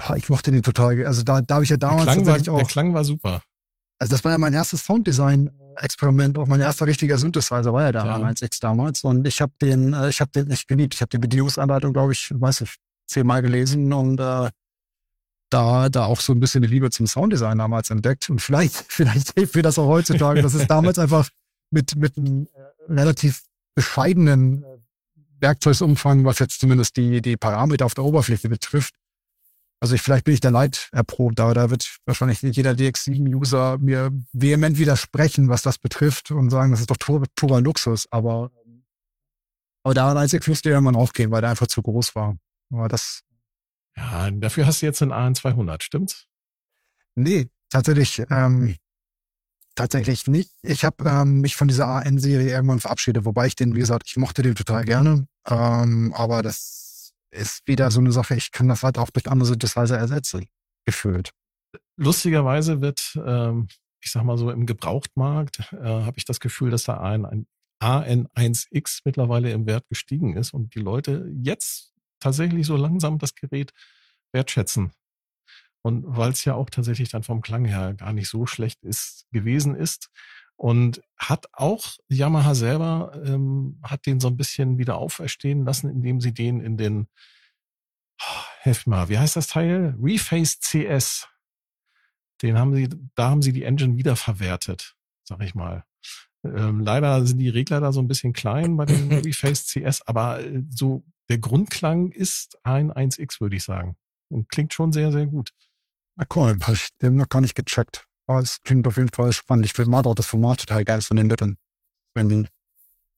Ja, ich mochte den total. Also da, da habe ich ja Der damals Klang, war, tatsächlich der auch. Klang war super. Also das war ja mein erstes Sounddesign-Experiment, auch mein erster richtiger Synthesizer war ja der Ja. A1X damals. Und ich habe den, äh, ich habe den echt geliebt. Ich habe die Bedienungsanleitung, glaube ich, weiß ich, zehnmal gelesen und äh, da, da auch so ein bisschen die Liebe zum Sounddesign damals entdeckt. Und vielleicht, vielleicht hilft mir das auch heutzutage. Das ist damals einfach mit, mit einem äh, relativ bescheidenen äh, Werkzeugumfang, was jetzt zumindest die, die Parameter auf der Oberfläche betrifft. Also ich, vielleicht bin ich da leid erprobt, aber da wird wahrscheinlich nicht jeder DX7-User mir vehement widersprechen, was das betrifft und sagen, das ist doch pur, purer Luxus. Aber, aber da einzig müsste man aufgehen, weil der einfach zu groß war. Aber das, Ja, dafür hast du jetzt einen AN200, stimmt's? nee, tatsächlich, ähm, tatsächlich nicht. Ich habe ähm, mich von dieser AN-Serie irgendwann verabschiedet, wobei ich den, wie gesagt, ich mochte den total gerne. Ähm, aber das ist wieder so eine Sache, ich kann das halt auch durch andere Synthesizer ersetzen, gefühlt. Lustigerweise wird, ähm, ich sag mal so, im Gebrauchtmarkt äh, habe ich das Gefühl, dass da ein, ein AN1X mittlerweile im Wert gestiegen ist und die Leute jetzt tatsächlich so langsam das Gerät wertschätzen. Und weil es ja auch tatsächlich dann vom Klang her gar nicht so schlecht ist, gewesen ist. Und hat auch Yamaha selber, ähm, hat den so ein bisschen wieder auferstehen lassen, indem sie den in den, oh, helft mal, wie heißt das Teil? Reface CS. Den haben sie, da haben sie die Engine wieder verwertet, sag ich mal. Ähm, leider sind die Regler da so ein bisschen klein bei dem Reface CS, aber äh, so der Grundklang ist ein 1X, würde ich sagen. Und klingt schon sehr, sehr gut. Na cool, hab ich den noch gar nicht gecheckt. Aber es klingt auf jeden Fall spannend. Ich finde auch das Format total geil von den Lippen. Wenn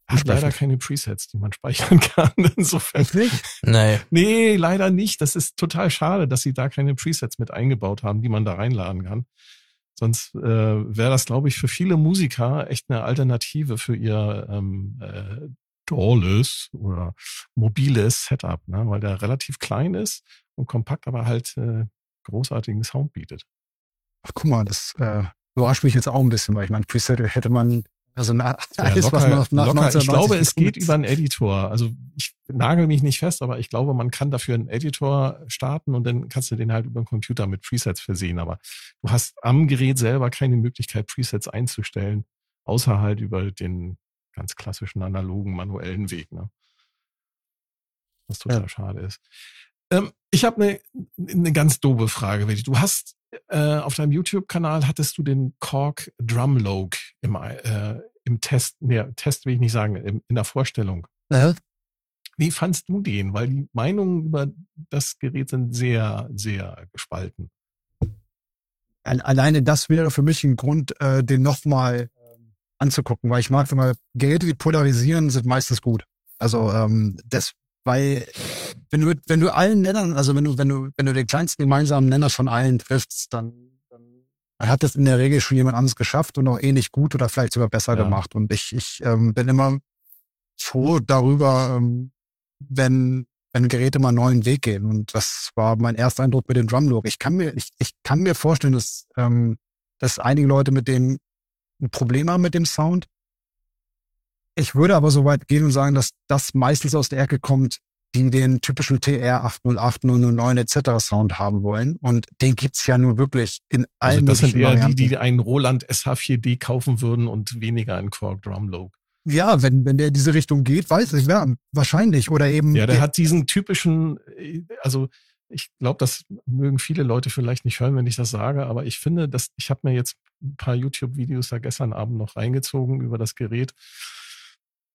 Hat leider keine Presets, die man speichern kann. Insofern. nicht? Nee. Nee, leider nicht. Das ist total schade, dass sie da keine Presets mit eingebaut haben, die man da reinladen kann. Sonst äh, wäre das, glaube ich, für viele Musiker echt eine Alternative für ihr ähm, äh, dolles oder mobiles Setup, ne? weil der relativ klein ist und kompakt, aber halt äh, großartigen Sound bietet. Ach, guck mal, das äh, überrascht mich jetzt auch ein bisschen, weil ich meine, Preset hätte man, also na, Ja, alles, was locker, man nach locker. Ich 1990 glaube, es geht über einen Editor. Also ich nagel mich nicht fest, aber ich glaube, man kann dafür einen Editor starten und dann kannst du den halt über den Computer mit Presets versehen. Aber du hast am Gerät selber keine Möglichkeit, Presets einzustellen, außer halt über den ganz klassischen analogen manuellen Weg. Ne? Was total Ja. schade ist. Ähm, ich habe eine eine ganz doofe Frage. Willi. Du hast äh, auf deinem YouTube-Kanal hattest du den Korg Drumlog im, äh, im Test, nee, Test will ich nicht sagen, im, in der Vorstellung. Ja, Wie fandst du den? Weil die Meinungen über das Gerät sind sehr, sehr gespalten. Al- alleine das wäre für mich ein Grund, äh, den nochmal anzugucken, weil ich mag, wenn man Geräte, die polarisieren, sind meistens gut. Also ähm, das, weil wenn du wenn du allen Nennern, also wenn du wenn du wenn du den kleinsten gemeinsamen Nenner von allen triffst, dann, dann hat das in der Regel schon jemand anderes geschafft und auch ähnlich gut oder vielleicht sogar besser Ja. gemacht. Und ich ich ähm, bin immer froh darüber, ähm, wenn wenn Geräte mal einen neuen Weg gehen. Und das war mein erster Eindruck mit dem Drumlook. Ich kann mir, ich, ich kann mir vorstellen, dass, ähm, dass einige Leute mit dem ein Problem haben mit dem Sound. Ich würde aber so weit gehen und sagen, dass das meistens aus der Ecke kommt, die den typischen TR 808, 009 etc. Sound haben wollen. Und den gibt's ja nur wirklich in allen also Das sind eher Varianten. die, die einen Roland SH4D kaufen würden und weniger einen Quark Drumlogue. Ja, wenn, wenn der in diese Richtung geht, weiß ich, ja, wahrscheinlich. Oder eben. Ja, der hat diesen typischen, also ich glaube, das mögen viele Leute vielleicht nicht hören, wenn ich das sage, aber ich finde, dass ich habe mir jetzt ein paar YouTube-Videos da gestern Abend noch reingezogen über das Gerät,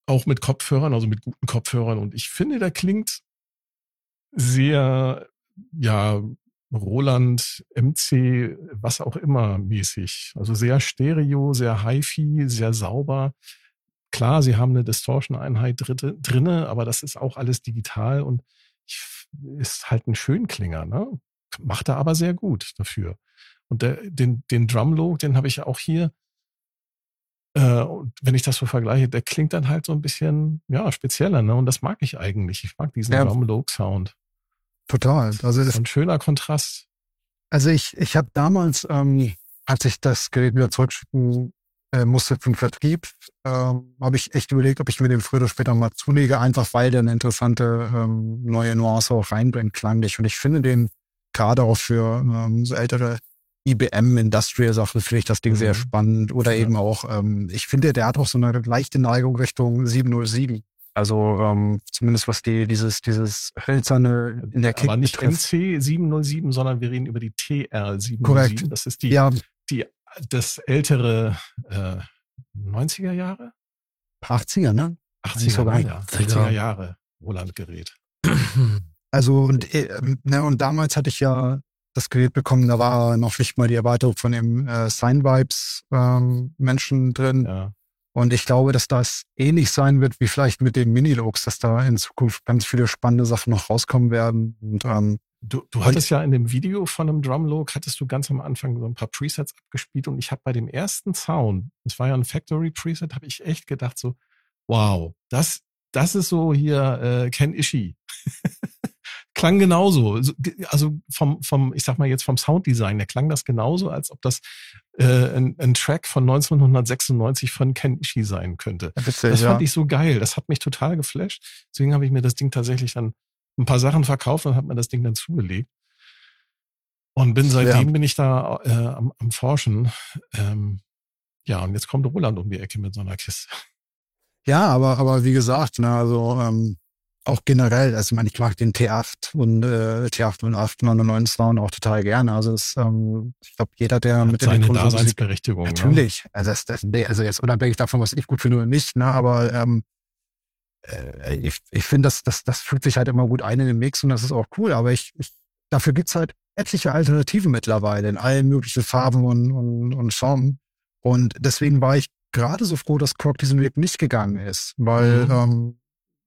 auch mit Kopfhörern, also mit guten Kopfhörern. Und ich finde, der klingt sehr, ja, Roland, MC, was auch immer mäßig. Also sehr stereo, sehr hi-fi, sehr sauber. Klar, sie haben eine Distortion-Einheit drinne, aber das ist auch alles digital und ist halt ein Schönklinger, ne? Macht er aber sehr gut dafür. Und der, den, den Drumlogue, den habe ich auch hier. Äh, und wenn ich das so vergleiche, der klingt dann halt so ein bisschen, ja, spezieller, ne? Und das mag ich eigentlich. Ich mag diesen ja, Drumlogue-Sound. Total. Also das, ein schöner Kontrast. Also ich, ich habe damals, ähm, als ich das Gerät wieder zurückschicken äh, musste den Vertrieb, ähm, habe ich echt überlegt, ob ich mir den früher oder später mal zulege, einfach weil der eine interessante ähm, neue Nuance auch reinbringt, klanglich. Und ich finde den gerade auch für ähm, so ältere IBM Industrial Sachen finde ich das Ding mhm. sehr spannend. Oder ja. eben auch, ähm, ich finde, der hat auch so eine leichte Neigung Richtung 707. Also ähm, zumindest was die dieses dieses hölzerne in der Kick Aber nicht betrifft. NC 707, sondern wir reden über die TR 707. Korrekt. Das ist die ja. die das ältere äh, 90er Jahre? 80er, ne? 80er, sogar, ja. 80er Jahre Roland-Gerät. Also und, äh, ne, und damals hatte ich ja das Gerät bekommen, da war noch nicht mal die Erweiterung von dem äh, Sign Vibes ähm, Menschen drin. Ja. Und ich glaube, dass das ähnlich sein wird wie vielleicht mit den Minilogs, dass da in Zukunft ganz viele spannende Sachen noch rauskommen werden. Und ähm, Du, du hattest ja in dem Video von einem Drumlogue, hattest du ganz am Anfang so ein paar Presets abgespielt und ich habe bei dem ersten Sound, das war ja ein Factory Preset, habe ich echt gedacht so, wow, das, das ist so hier äh, Ken Ishii. klang genauso. Also vom, vom, ich sag mal jetzt vom Sounddesign, der klang das genauso, als ob das äh, ein, ein Track von 1996 von Ken Ishii sein könnte. Bitte, das fand ja. ich so geil. Das hat mich total geflasht. Deswegen habe ich mir das Ding tatsächlich dann ein paar Sachen verkauft und habe mir das Ding dann zugelegt. Und bin seitdem ja. bin ich da äh, am, am Forschen. Ähm, ja, und jetzt kommt Roland um die Ecke mit so einer Kiste. Ja, aber, aber wie gesagt, ne, also ähm, auch generell, also ich meine, ich mag den T8 und äh, T8 und 8 99 Sound auch total gerne. Also es, ähm, ich glaube, jeder, der Hat mit seine Daseinsberechtigung. Ne? Natürlich. Ne? Also, das, das, also jetzt unabhängig davon, was ich gut finde oder nicht, ne, aber ähm, äh, ich, ich finde, das, das, das fügt sich halt immer gut ein in den Mix und das ist auch cool. Aber ich, ich dafür gibt's halt etliche Alternativen mittlerweile in allen möglichen Farben und, und, und Formen. Und deswegen war ich gerade so froh, dass Kork diesen Weg nicht gegangen ist, weil mhm. ähm,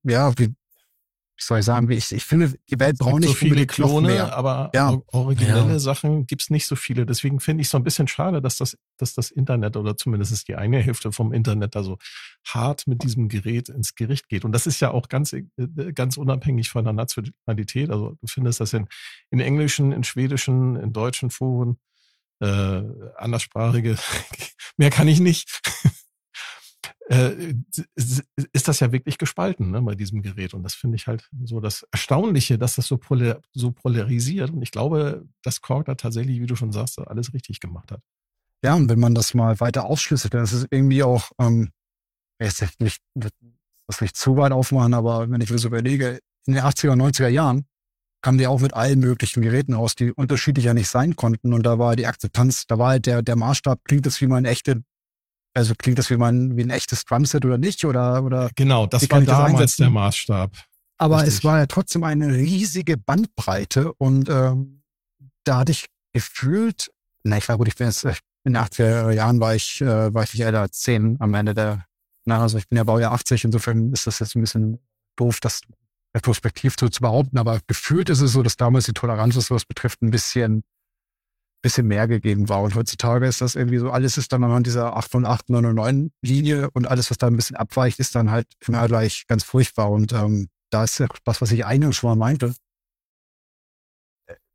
ja, wie, wie soll ich sagen, ich, ich finde, die Welt braucht nicht so viele Klone, mehr. aber ja. originelle ja. Sachen gibt's nicht so viele. Deswegen finde ich so ein bisschen schade, dass das, dass das Internet oder zumindest die eine Hälfte vom Internet da so hart mit diesem Gerät ins Gericht geht. Und das ist ja auch ganz, äh, ganz unabhängig von der Nationalität. Also du findest das in, in englischen, in schwedischen, in deutschen Foren, äh, anderssprachige. Mehr kann ich nicht äh, ist das ja wirklich gespalten ne, bei diesem Gerät. Und das finde ich halt so das Erstaunliche, dass das so, polar, so polarisiert. Und ich glaube, dass Korg da tatsächlich, wie du schon sagst, alles richtig gemacht hat. Ja, und wenn man das mal weiter aufschlüsselt, dann ist es irgendwie auch, ähm, jetzt nicht, das nicht zu weit aufmachen, aber wenn ich mir so überlege, in den 80er, 90er Jahren kamen die auch mit allen möglichen Geräten aus, die unterschiedlicher nicht sein konnten. Und da war die Akzeptanz, da war halt der, der Maßstab, klingt das wie meine echte also klingt das wie, mein, wie ein echtes Drumset oder nicht? Oder, oder genau, das war damals der Maßstab. Aber Richtig. es war ja trotzdem eine riesige Bandbreite und ähm, da hatte ich gefühlt, na, ich war gut, ich bin jetzt, in den 80er Jahren war ich, äh, war ich nicht älter als 10 am Ende der, na, also ich bin ja Baujahr 80, insofern ist das jetzt ein bisschen doof, das retrospektiv so zu behaupten, aber gefühlt ist es so, dass damals die Toleranz, was das betrifft, ein bisschen bisschen mehr gegeben war. Und heutzutage ist das irgendwie so, alles ist dann anhand dieser 8 von 8, 9 und 9 Linie und alles, was da ein bisschen abweicht, ist dann halt immer gleich ganz furchtbar. Und ähm, da ist ja was, was ich eingangs schon mal meinte.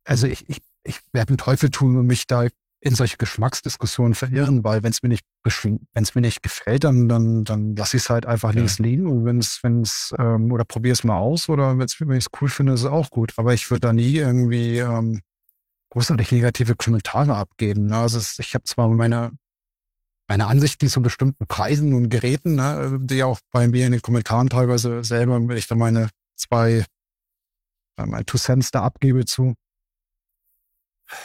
Also ich, ich, ich werde den Teufel tun und mich da in solche Geschmacksdiskussionen verirren, weil wenn es mir nicht wenn es mir nicht gefällt, dann dann dann lasse ich es halt einfach ja. links liegen und wenn es wenn es ähm, oder probiere es mal aus oder wenn ich es cool finde, ist es auch gut. Aber ich würde da nie irgendwie ähm, großartig negative Kommentare abgeben. Ne? Also es, ich habe zwar meine meine Ansichten zu bestimmten Preisen und Geräten, ne, die auch bei mir in den Kommentaren teilweise selber, wenn ich da meine zwei, äh, meine Two Cents da abgebe zu,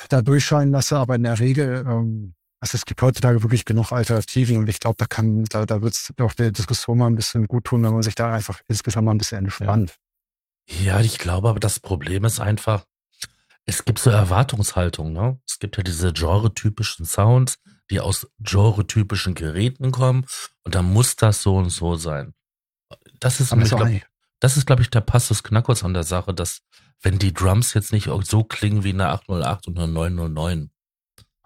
da durchscheinen lasse, aber in der Regel, ähm, also es gibt heutzutage wirklich genug Alternativen und ich glaube, da kann, da, da wird es auch der Diskussion mal ein bisschen gut tun, wenn man sich da einfach insgesamt mal ein bisschen entspannt. Ja. ja, ich glaube, aber das Problem ist einfach, es gibt so Erwartungshaltung, ne? Es gibt ja diese genre-typischen Sounds, die aus genre-typischen Geräten kommen und da muss das so und so sein. Das ist, nämlich, glaub, das ist, glaube ich, der Passus Knackos an der Sache, dass wenn die Drums jetzt nicht so klingen wie eine 808 und eine 909.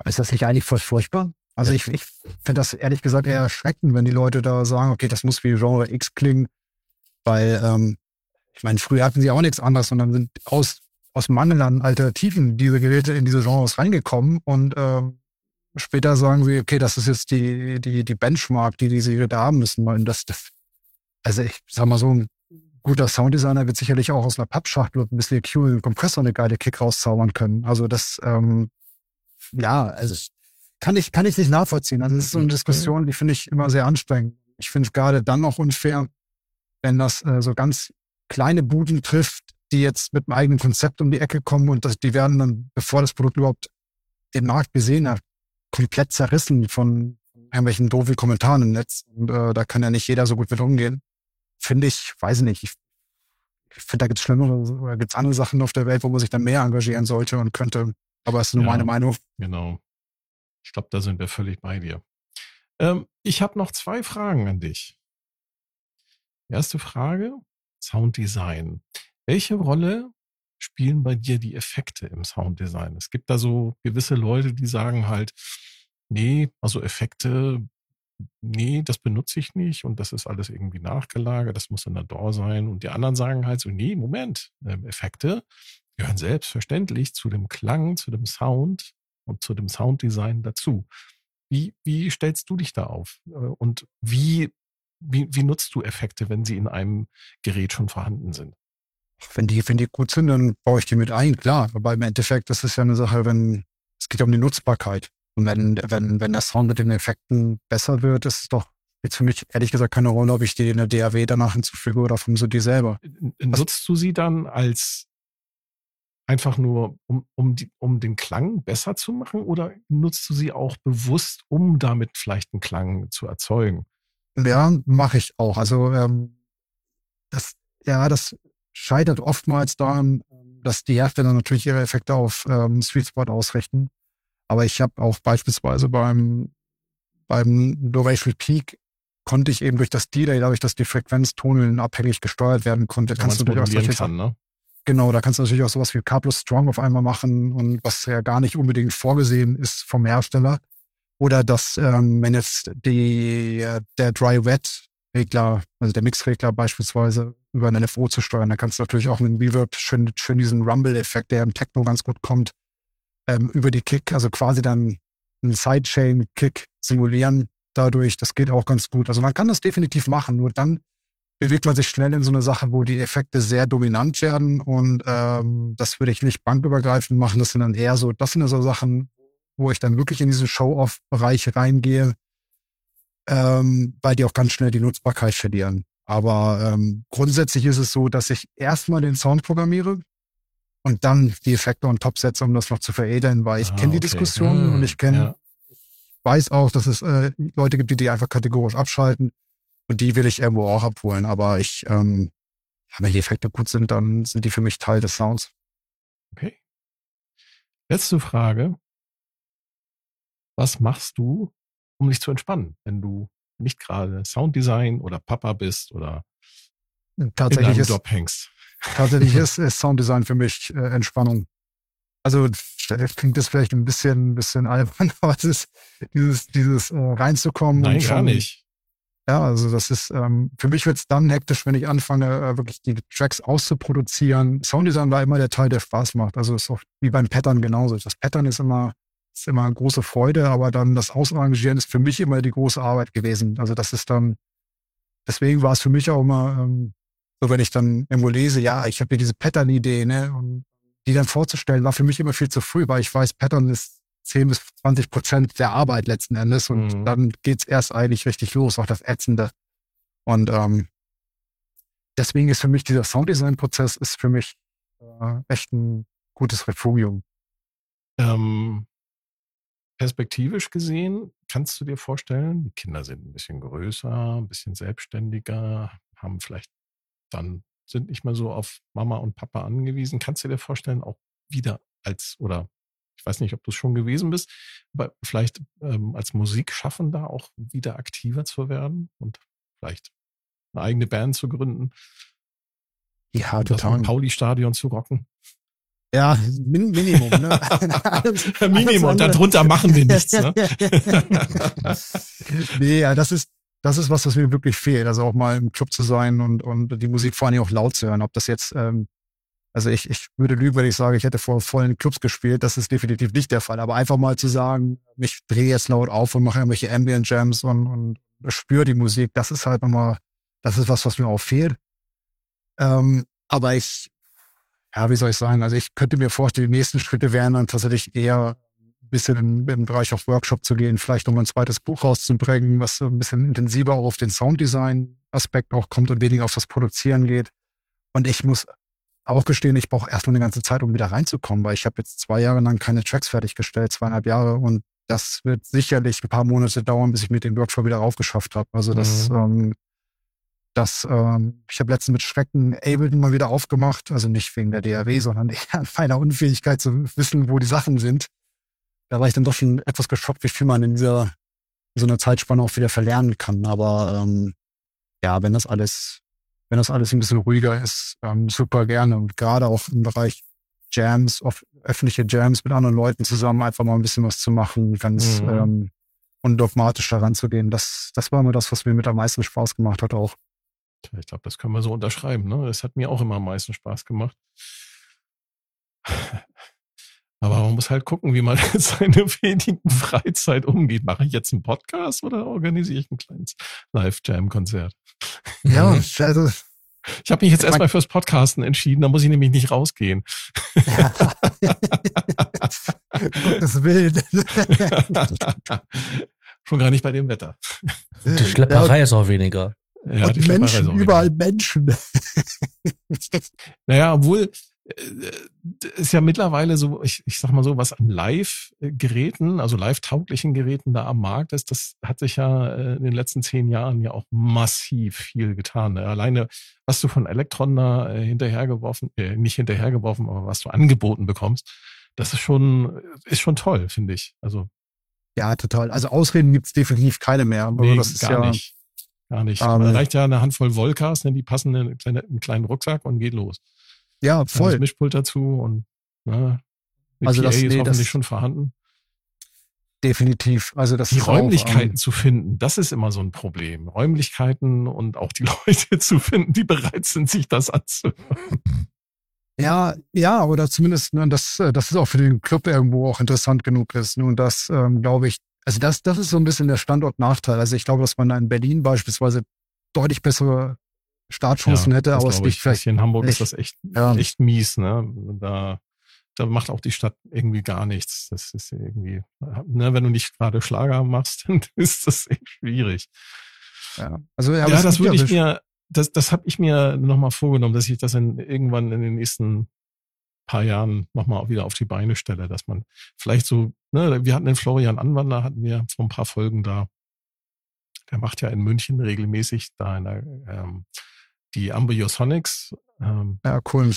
Ist das nicht eigentlich voll furchtbar? Also ja. ich, ich finde das ehrlich gesagt eher erschreckend, wenn die Leute da sagen, okay, das muss wie Genre X klingen, weil ähm, ich meine, früher hatten sie auch nichts anderes, sondern sind aus, aus Mangel an Alternativen diese Geräte in diese Genres reingekommen und ähm, später sagen sie, okay, das ist jetzt die, die, die Benchmark, die diese Geräte haben müssen. Und das, das, also ich sag mal so, ein guter Sounddesigner wird sicherlich auch aus einer Pappschachtel ein bisschen EQ und Kompressor eine geile Kick rauszaubern können. Also das, ähm, ja, also kann ich, kann ich nicht nachvollziehen. Also das ist so eine Diskussion, die finde ich immer sehr anstrengend. Ich finde es gerade dann auch unfair, wenn das äh, so ganz kleine Buden trifft, die jetzt mit einem eigenen Konzept um die Ecke kommen und das, die werden dann, bevor das Produkt überhaupt den Markt gesehen hat, komplett zerrissen von irgendwelchen doofen Kommentaren im Netz. Und äh, da kann ja nicht jeder so gut mit umgehen finde ich, weiß ich nicht, ich, ich finde, da gibt es schlimmere oder gibt es andere Sachen auf der Welt, wo man sich dann mehr engagieren sollte und könnte. Aber es ist nur ja, meine Meinung. Genau. Ich glaube, da sind wir völlig bei dir. Ähm, ich habe noch zwei Fragen an dich. Erste Frage, Sounddesign. Welche Rolle spielen bei dir die Effekte im Sounddesign? Es gibt da so gewisse Leute, die sagen halt, nee, also Effekte nee, das benutze ich nicht und das ist alles irgendwie nachgelagert, das muss in der DAW sein. Und die anderen sagen halt so, nee, Moment, ähm, Effekte gehören selbstverständlich zu dem Klang, zu dem Sound und zu dem Sounddesign dazu. Wie, wie stellst du dich da auf? Äh, und wie, wie, wie nutzt du Effekte, wenn sie in einem Gerät schon vorhanden sind? Wenn die, wenn die gut sind, dann baue ich die mit ein, klar. Aber im Endeffekt, das ist ja eine Sache, wenn, es geht ja um die Nutzbarkeit. Und wenn, wenn, wenn der Sound mit den Effekten besser wird, ist es doch jetzt für mich ehrlich gesagt keine Rolle, ob ich die in der DAW danach hinzufüge oder vom so die selber. Nutzt du sie dann als einfach nur, um, um, die, um den Klang besser zu machen oder nutzt du sie auch bewusst, um damit vielleicht einen Klang zu erzeugen? Ja, mache ich auch. Also ähm, das, ja, das scheitert oftmals daran, dass die Hersteller natürlich ihre Effekte auf ähm, Sweet Spot ausrichten. Aber ich habe auch beispielsweise beim, beim Duration Peak konnte ich eben durch das Delay, dadurch, dass die Frequenz Tonhöhen abhängig gesteuert werden konnte, kannst du natürlich auch solche kann, ne? Genau, da kannst du natürlich auch sowas wie plus Strong auf einmal machen und was ja gar nicht unbedingt vorgesehen ist vom Hersteller. Oder dass, ähm, wenn jetzt die, der Dry-Wet-Regler, also der Mix-Regler beispielsweise über einen LFO zu steuern, dann kannst du natürlich auch mit dem Reverb schön, schön diesen Rumble-Effekt, der im Techno ganz gut kommt, ähm, über die Kick, also quasi dann einen Sidechain-Kick simulieren dadurch. Das geht auch ganz gut. Also man kann das definitiv machen, nur dann bewegt man sich schnell in so eine Sache, wo die Effekte sehr dominant werden und ähm, das würde ich nicht bankübergreifend machen. Das sind dann eher so, das sind so Sachen, wo ich dann wirklich in diesen Show-off-Bereich reingehe, ähm, weil die auch ganz schnell die Nutzbarkeit verlieren. Aber ähm, grundsätzlich ist es so, dass ich erstmal den Sound programmiere, und dann die Effekte on top setze, um das noch zu veredeln, weil ich ah, kenne die okay. Diskussion hm, und ich kenne, ja. weiß auch, dass es äh, Leute gibt, die die einfach kategorisch abschalten und die will ich irgendwo auch abholen, aber ich, ähm, wenn die Effekte gut sind, dann sind die für mich Teil des Sounds. Okay. Letzte Frage. Was machst du, um dich zu entspannen, wenn du nicht gerade Sounddesign oder Papa bist oder tatsächlich in einem Job hängst? Tatsächlich ist, ist Sounddesign für mich äh, Entspannung. Also klingt das vielleicht ein bisschen, ein bisschen albern, aber es ist dieses, dieses äh, reinzukommen. Nein, gar nicht. Ja, also das ist, ähm, für mich wird es dann hektisch, wenn ich anfange, äh, wirklich die Tracks auszuproduzieren. Sounddesign war immer der Teil, der Spaß macht. Also ist auch wie beim Pattern genauso. Das Pattern ist immer ist immer eine große Freude, aber dann das Außenarrangieren ist für mich immer die große Arbeit gewesen. Also das ist dann, deswegen war es für mich auch immer, ähm, so wenn ich dann irgendwo lese, ja, ich habe hier diese Pattern-Idee, ne, und die dann vorzustellen, war für mich immer viel zu früh, weil ich weiß, Pattern ist 10 bis 20 Prozent der Arbeit letzten Endes und mhm. dann geht's erst eigentlich richtig los, auch das Ätzende. Und ähm, deswegen ist für mich dieser Sounddesign-Prozess ist für mich äh, echt ein gutes Refugium. Ähm, perspektivisch gesehen, kannst du dir vorstellen, die Kinder sind ein bisschen größer, ein bisschen selbstständiger, haben vielleicht dann, sind nicht mehr so auf Mama und Papa angewiesen. Kannst du dir vorstellen, auch wieder als, oder ich weiß nicht, ob du es schon gewesen bist, aber vielleicht ähm, als Musikschaffender auch wieder aktiver zu werden und vielleicht eine eigene Band zu gründen? Ja, total. Pauli-Stadion zu rocken. Ja, Min Minimum. Ne? Minimum, darunter machen wir nichts. Ne? nee, ja, das ist, das ist was, was mir wirklich fehlt. Also auch mal im Club zu sein und, und die Musik vor allem auch laut zu hören. Ob das jetzt, ähm, also ich, ich würde lügen, wenn ich sage, ich hätte vor vollen Clubs gespielt. Das ist definitiv nicht der Fall. Aber einfach mal zu sagen, ich drehe jetzt laut auf und mache irgendwelche Ambient Jams und, und spüre die Musik, das ist halt nochmal, das ist was, was mir auch fehlt. Ähm, aber ich ja, wie soll ich sagen? Also ich könnte mir vorstellen, die nächsten Schritte wären dann tatsächlich eher ein bisschen im, im Bereich auf Workshop zu gehen, vielleicht um ein zweites Buch rauszubringen, was so ein bisschen intensiver auch auf den Sounddesign-Aspekt auch kommt und weniger auf das Produzieren geht. Und ich muss auch gestehen, ich brauche erstmal eine ganze Zeit, um wieder reinzukommen, weil ich habe jetzt zwei Jahre lang keine Tracks fertiggestellt, zweieinhalb Jahre und das wird sicherlich ein paar Monate dauern, bis ich mit dem Workshop wieder raufgeschafft habe. Also das mhm. ähm, das, ähm, ich habe letztens mit Schrecken Ableton mal wieder aufgemacht, also nicht wegen der DAW, sondern eher an meiner Unfähigkeit zu wissen, wo die Sachen sind. Da war ich dann doch schon etwas geschockt, wie viel man in dieser in so einer Zeitspanne auch wieder verlernen kann. Aber ähm, ja, wenn das alles, wenn das alles ein bisschen ruhiger ist, ähm, super gerne. Und gerade auch im Bereich Jams, öffentliche Jams mit anderen Leuten zusammen einfach mal ein bisschen was zu machen, ganz mhm. ähm, undogmatisch daran zu gehen. Das, das war immer das, was mir mit am meisten Spaß gemacht hat auch. Ich glaube, das können wir so unterschreiben. Ne? Das hat mir auch immer am meisten Spaß gemacht. Aber man muss halt gucken, wie man mit seiner wenigen Freizeit umgeht. Mache ich jetzt einen Podcast oder organisiere ich ein kleines Live-Jam-Konzert? Ja, also. Ich habe mich jetzt erstmal fürs Podcasten entschieden, da muss ich nämlich nicht rausgehen. Ja. das wild. Schon gar nicht bei dem Wetter. Die Schlepperei ja. ist auch weniger. Ja, und Menschen, überall Menschen. naja, obwohl äh, ist ja mittlerweile so, ich, ich sag mal so, was an Live-Geräten, also live-tauglichen Geräten da am Markt ist, das hat sich ja äh, in den letzten zehn Jahren ja auch massiv viel getan. Ne? Alleine, was du von Elektron da äh, hinterhergeworfen, äh, nicht hinterhergeworfen, aber was du angeboten bekommst, das ist schon, ist schon toll, finde ich. Also. Ja, total. Also Ausreden gibt's definitiv keine mehr. Nee, das ist gar ja, nicht. Gar nicht. Aber da reicht ja eine Handvoll Volkas, ne, die passen in eine einen kleinen Rucksack und geht los. Ja, voll. Das Mischpult dazu und ne, also das, ist nee, hoffentlich das, schon vorhanden. Definitiv. Also das die Räumlichkeiten auch, ähm, zu finden, das ist immer so ein Problem. Räumlichkeiten und auch die Leute zu finden, die bereit sind, sich das anzuhören. Ja, ja, oder zumindest, ne, dass das ist auch für den Club irgendwo auch interessant genug ist. Nun, das ähm, glaube ich, also das, das ist so ein bisschen der Standortnachteil. Also ich glaube, dass man da in Berlin beispielsweise deutlich bessere Startchancen ja, hätte, aber es liegt vielleicht. Hier in Hamburg echt, ist das echt, ja. echt mies, ne? Da, da macht auch die Stadt irgendwie gar nichts. Das ist irgendwie, ne, wenn du nicht gerade Schlager machst, dann ist das echt schwierig. Ja, also ja, das würde ich mir, das, das habe ich mir nochmal vorgenommen, dass ich das in, irgendwann in den nächsten paar Jahren nochmal wieder auf die Beine stelle, dass man vielleicht so, ne, wir hatten den Florian Anwander, hatten wir vor ein paar Folgen da. Der macht ja in München regelmäßig da in der, ähm, die Ambiosonics. Ähm, ja, cool.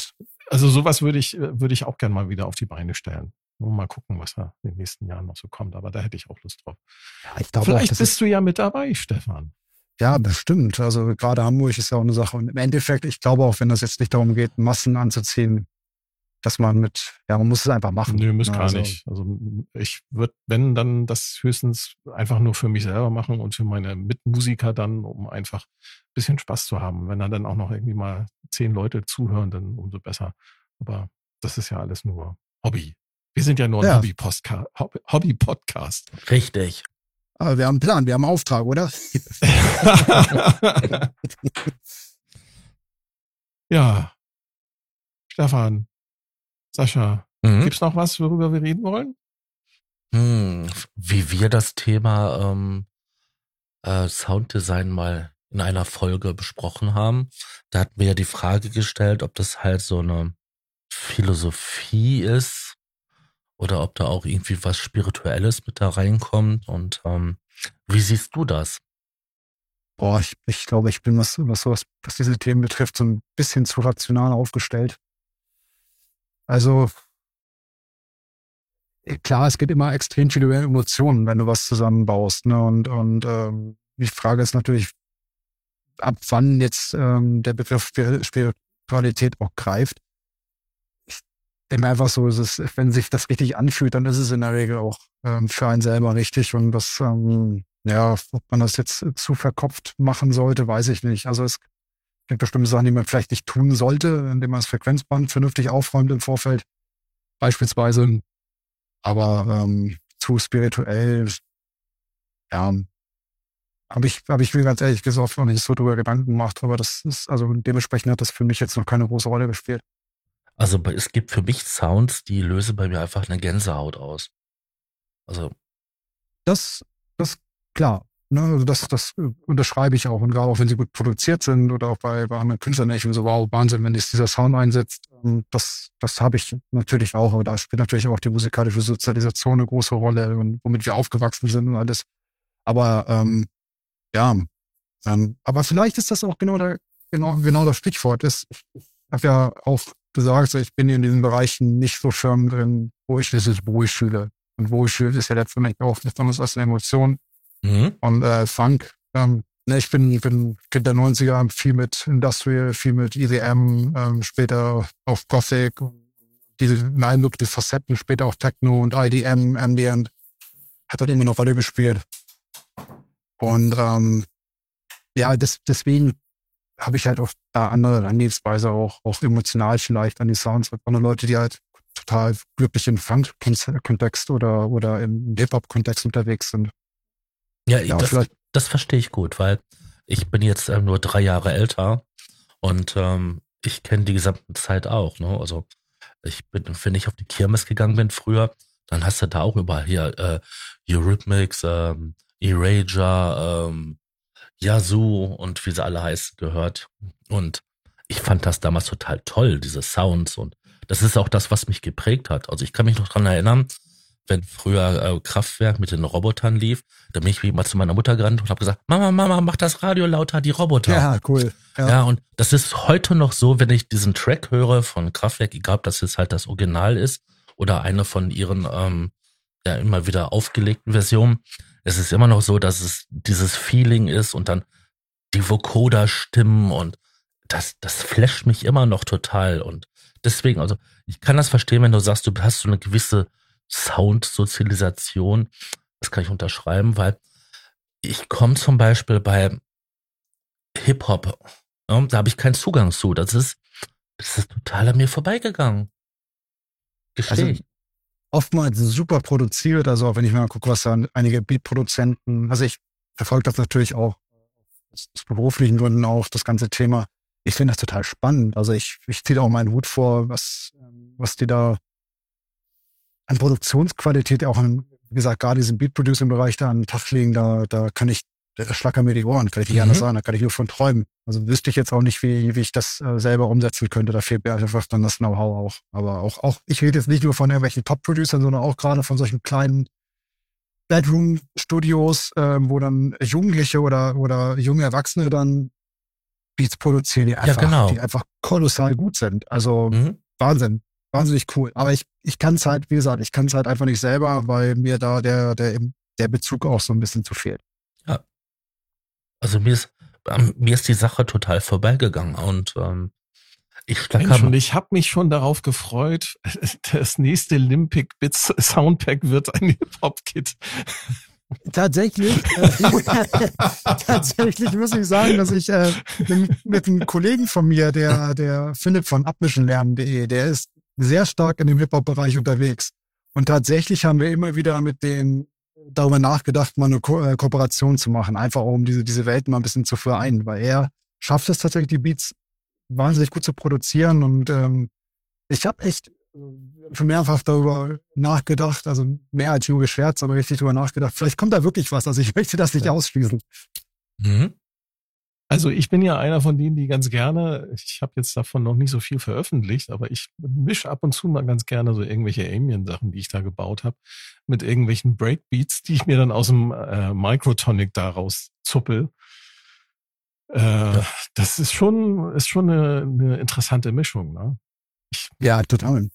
Also sowas würde ich, würde ich auch gern mal wieder auf die Beine stellen. Nur mal gucken, was da in den nächsten Jahren noch so kommt. Aber da hätte ich auch Lust drauf. Ja, ich glaube, Vielleicht bist du ja mit dabei, Stefan. Ja, bestimmt. Also gerade Hamburg ist ja auch eine Sache. Und im Endeffekt, ich glaube auch, wenn das jetzt nicht darum geht, Massen anzuziehen, dass man mit, ja, man muss es einfach machen. Nö, muss gar also, nicht. Also ich würde, wenn, dann das höchstens einfach nur für mich selber machen und für meine Mitmusiker dann, um einfach ein bisschen Spaß zu haben. Wenn dann auch noch irgendwie mal zehn Leute zuhören, dann umso besser. Aber das ist ja alles nur Hobby. Wir sind ja nur ein Ja. Hobby-Podcast. Hobby-Podcast. Richtig. Aber wir haben einen Plan, wir haben einen Auftrag, oder? ja. Stefan, Sascha, Mhm. gibt's noch was, worüber wir reden wollen? Hm, wie wir das Thema ähm, äh, Sounddesign mal in einer Folge besprochen haben, da hatten wir ja die Frage gestellt, ob das halt so eine Philosophie ist oder ob da auch irgendwie was Spirituelles mit da reinkommt. Und ähm, wie siehst du das? Boah, ich, ich glaube, ich bin, was, was sowas, was diese Themen betrifft, so ein bisschen zu rational aufgestellt. Also, eh, klar, es gibt immer extrem viele Emotionen, wenn du was zusammenbaust. Ne? Und, und ähm, die Frage ist natürlich, ab wann jetzt ähm, der Begriff Spir- Spiritualität auch greift. Ich denke einfach so, es ist, wenn sich das richtig anfühlt, dann ist es in der Regel auch ähm, für einen selber richtig. Und das, ähm, ja, ob man das jetzt zu verkopft machen sollte, weiß ich nicht. Also es bestimmte Sachen, die man vielleicht nicht tun sollte, indem man das Frequenzband vernünftig aufräumt im Vorfeld, beispielsweise. Aber ähm, zu spirituell, ja, habe ich, habe ich mir ganz ehrlich gesagt noch nicht so drüber Gedanken gemacht, aber das ist, also dementsprechend hat das für mich jetzt noch keine große Rolle gespielt. Also es gibt für mich Sounds, die lösen bei mir einfach eine Gänsehaut aus. Also Das, das, klar. Ne, also das, das äh, unterschreibe ich auch. Und gerade auch wenn sie gut produziert sind oder auch bei, bei anderen Künstlern, ich bin so, wow, Wahnsinn, wenn jetzt dieser Sound einsetzt. Ähm, Das, das habe ich natürlich auch. Aber da spielt natürlich auch die musikalische Sozialisation eine große Rolle und womit wir aufgewachsen sind und alles. Aber ähm, ja, ähm, aber vielleicht ist das auch genau der, genau, genau das Stichwort. ist. Ich habe ja auch gesagt, so, ich bin in diesen Bereichen nicht so firm drin, wo ich wo ich fühle. Und wo ich fühle, ist ja letztendlich auch nichts anderes als eine Emotion mhm. und äh, Funk. Ähm, ne, ich bin, bin Kind der 90er, viel mit Industrial, viel mit EDM, ähm, später auf Gothic, diese nein, die Facetten, später auch Techno und IDM, Ambient. Hat dann immer noch Rolle gespielt. Und ähm, ja, das, deswegen habe ich halt auch da andere Herangehensweise auch, auch emotional vielleicht an die Sounds. Andere Leute, die halt total glücklich im Funk-Kontext oder, oder im Hip-Hop-Kontext unterwegs sind. Ja, ich, Ja, das, das verstehe ich gut, weil ich bin jetzt ähm, nur drei Jahre älter und ähm, ich kenne die gesamte Zeit auch. Ne? Also ich bin, wenn ich auf die Kirmes gegangen bin früher, dann hast du da auch überall hier äh, Eurythmics, ähm, Erasure, ähm, Yazoo und wie sie alle heißen gehört. Und ich fand das damals total toll, diese Sounds und das ist auch das, was mich geprägt hat. Also ich kann mich noch dran erinnern, wenn früher äh, Kraftwerk mit den Robotern lief, da bin ich wie mal zu meiner Mutter gerannt und habe gesagt, Mama, Mama, mach das Radio lauter, die Roboter. Ja, cool. Ja. Ja. und das ist heute noch so, wenn ich diesen Track höre von Kraftwerk, egal ob das jetzt halt das Original ist oder eine von ihren ähm, ja immer wieder aufgelegten Versionen, es ist immer noch so, dass es dieses Feeling ist und dann die Vocoder-Stimmen und das, das flasht mich immer noch total und deswegen, also ich kann das verstehen, wenn du sagst, du hast so eine gewisse Soundsozialisation, das kann ich unterschreiben, weil ich komme zum Beispiel bei Hip-Hop, ja, da habe ich keinen Zugang zu. Das ist, das ist total an mir vorbeigegangen. Gestehe Also. Oftmals super produziert, also auch wenn ich mal gucke, was da einige Beat-Produzenten, also ich verfolge das natürlich auch aus beruflichen Gründen auch, das ganze Thema. Ich finde das total spannend. Also ich, ich ziehe da auch meinen Hut vor, was, was die da an Produktionsqualität auch an, wie gesagt, gerade diesen Beat-Producing-Bereich da an den Tag legen, da, da kann ich, da schlackern mir die Ohren, kann ich nicht Mhm. anders sagen, da kann ich nur von träumen. Also wüsste ich jetzt auch nicht, wie, wie ich das äh, selber umsetzen könnte. Da fehlt mir einfach dann das Know-how auch. Aber auch, auch, ich rede jetzt nicht nur von irgendwelchen Top-Producern, sondern auch gerade von solchen kleinen Bedroom-Studios, ähm, wo dann Jugendliche oder, oder junge Erwachsene dann Beats produzieren, die einfach, genau. die einfach kolossal gut sind. Also Mhm. Wahnsinn. Wahnsinnig cool. Aber ich, ich kann es halt, wie gesagt, ich kann es halt einfach nicht selber, weil mir da der, der, der Bezug auch so ein bisschen zu fehlt. Also mir ist, ähm, mir ist die Sache total vorbeigegangen und ähm, ich Mensch, stacker und ich habe mich schon darauf gefreut. Das nächste Limpic Bits Soundpack wird ein Hip-Hop-Kit. Tatsächlich, äh, tatsächlich muss ich sagen, dass ich äh, mit, mit einem Kollegen von mir, der, der Philipp von abmischenlernen.de, der ist sehr stark in dem Hip-Hop-Bereich unterwegs. Und tatsächlich haben wir immer wieder mit dem darüber nachgedacht, mal eine Ko äh, Kooperation zu machen, einfach um diese, diese Welten mal ein bisschen zu vereinen, weil er schafft es tatsächlich, die Beats wahnsinnig gut zu produzieren und ähm, ich habe echt schon mehrfach darüber nachgedacht, also mehr als nur Scherz, aber richtig darüber nachgedacht. Vielleicht kommt da wirklich was, also ich möchte das nicht ausschließen. Mhm. Also ich bin ja einer von denen, die ganz gerne, ich habe jetzt davon noch nicht so viel veröffentlicht, aber ich mische ab und zu mal ganz gerne so irgendwelche Alien-Sachen, die ich da gebaut habe, mit irgendwelchen Breakbeats, die ich mir dann aus dem äh, Microtonic daraus zuppel. Äh, ja. Das ist schon, ist schon eine, eine interessante Mischung. Ne? Ich ja, total.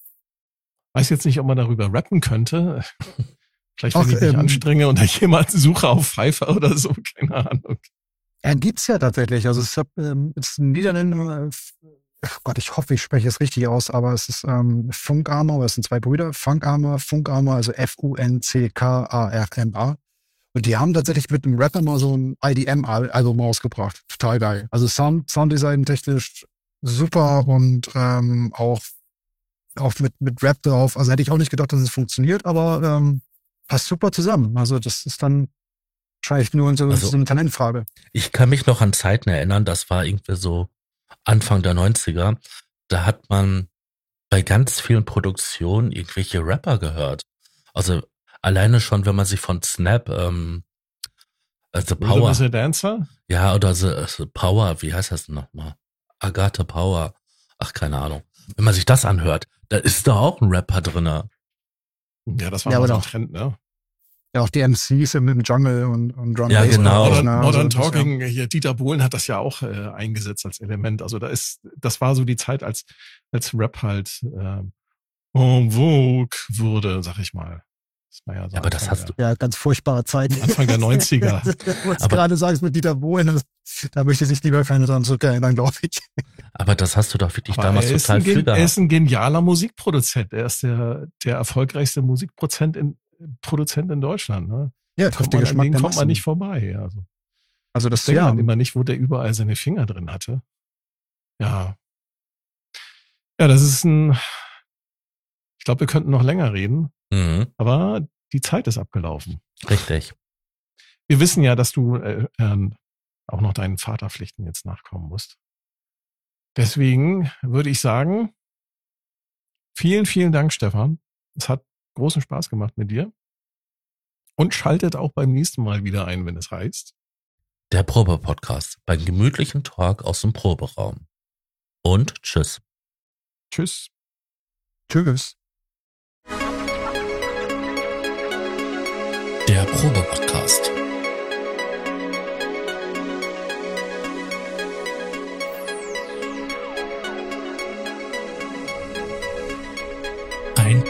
Weiß jetzt nicht, ob man darüber rappen könnte. Vielleicht, wenn Ach, ich mich ähm, anstrenge und da jemand suche auf Pfeiffer oder so, keine Ahnung. Er gibt's ja tatsächlich. Also es ähm, ist ein Niederländer, äh, Gott, ich hoffe, ich spreche es richtig aus, aber es ist ähm, Funkarmer, es sind zwei Brüder, Funkarmer, Funkarmer, also F-U-N-C-K-A-R-M-A. Und die haben tatsächlich mit einem Rapper mal so ein IDM-Album rausgebracht. Total geil. Also Sound, Sounddesign technisch super und ähm, auch, auch mit, mit Rap drauf. Also hätte ich auch nicht gedacht, dass es funktioniert, aber ähm, passt super zusammen. Also das ist dann Wahrscheinlich nur so, also, so eine Talentfrage. Ich kann mich noch an Zeiten erinnern, das war irgendwie so Anfang der 90er. Da hat man bei ganz vielen Produktionen irgendwelche Rapper gehört. Also alleine schon, wenn man sich von Snap, ähm, The Power. The Dancer? Ja, oder The, The Power, wie heißt das nochmal? Agatha Power. Ach, keine Ahnung. Wenn man sich das anhört, da ist da auch ein Rapper drinne. Ja, das war ja, so ein Trend, ne? Ja, auch die MCs im, Jungle und, und Drum Ja, genau. Modern, Modern also, Talking, ja. hier Dieter Bohlen hat das ja auch äh, eingesetzt als Element. Also da ist, das war so die Zeit, als, als Rap halt äh, en vogue wurde, sag ich mal. Das war ja, so aber das hast du. Ja, ganz furchtbare Zeiten. Anfang der 90er. Was du gerade sagst mit Dieter Bohlen, da möchte ich sich lieber keine dran zurückerinnern, glaube ich. Aber das hast du doch wirklich aber damals total viel gehabt. Er ist ein genialer Musikproduzent. Er ist der, der erfolgreichste Musikproduzent in, Produzent in Deutschland. Ne? Ja, kommt man, an den kommt man nicht vorbei. Also, also das denkt ja. man immer nicht, wo der überall seine Finger drin hatte. Ja. Ja, das ist ein, ich glaube, wir könnten noch länger reden, mhm. aber die Zeit ist abgelaufen. Richtig. Wir wissen ja, dass du äh, äh, auch noch deinen Vaterpflichten jetzt nachkommen musst. Deswegen würde ich sagen, vielen, vielen Dank, Stefan. Es hat großen Spaß gemacht mit dir. Und schaltet auch beim nächsten Mal wieder ein, wenn es heißt. Der Probe-Podcast beim gemütlichen Talk aus dem Proberaum. Und tschüss. Tschüss. Tschüss. Der Probe-Podcast.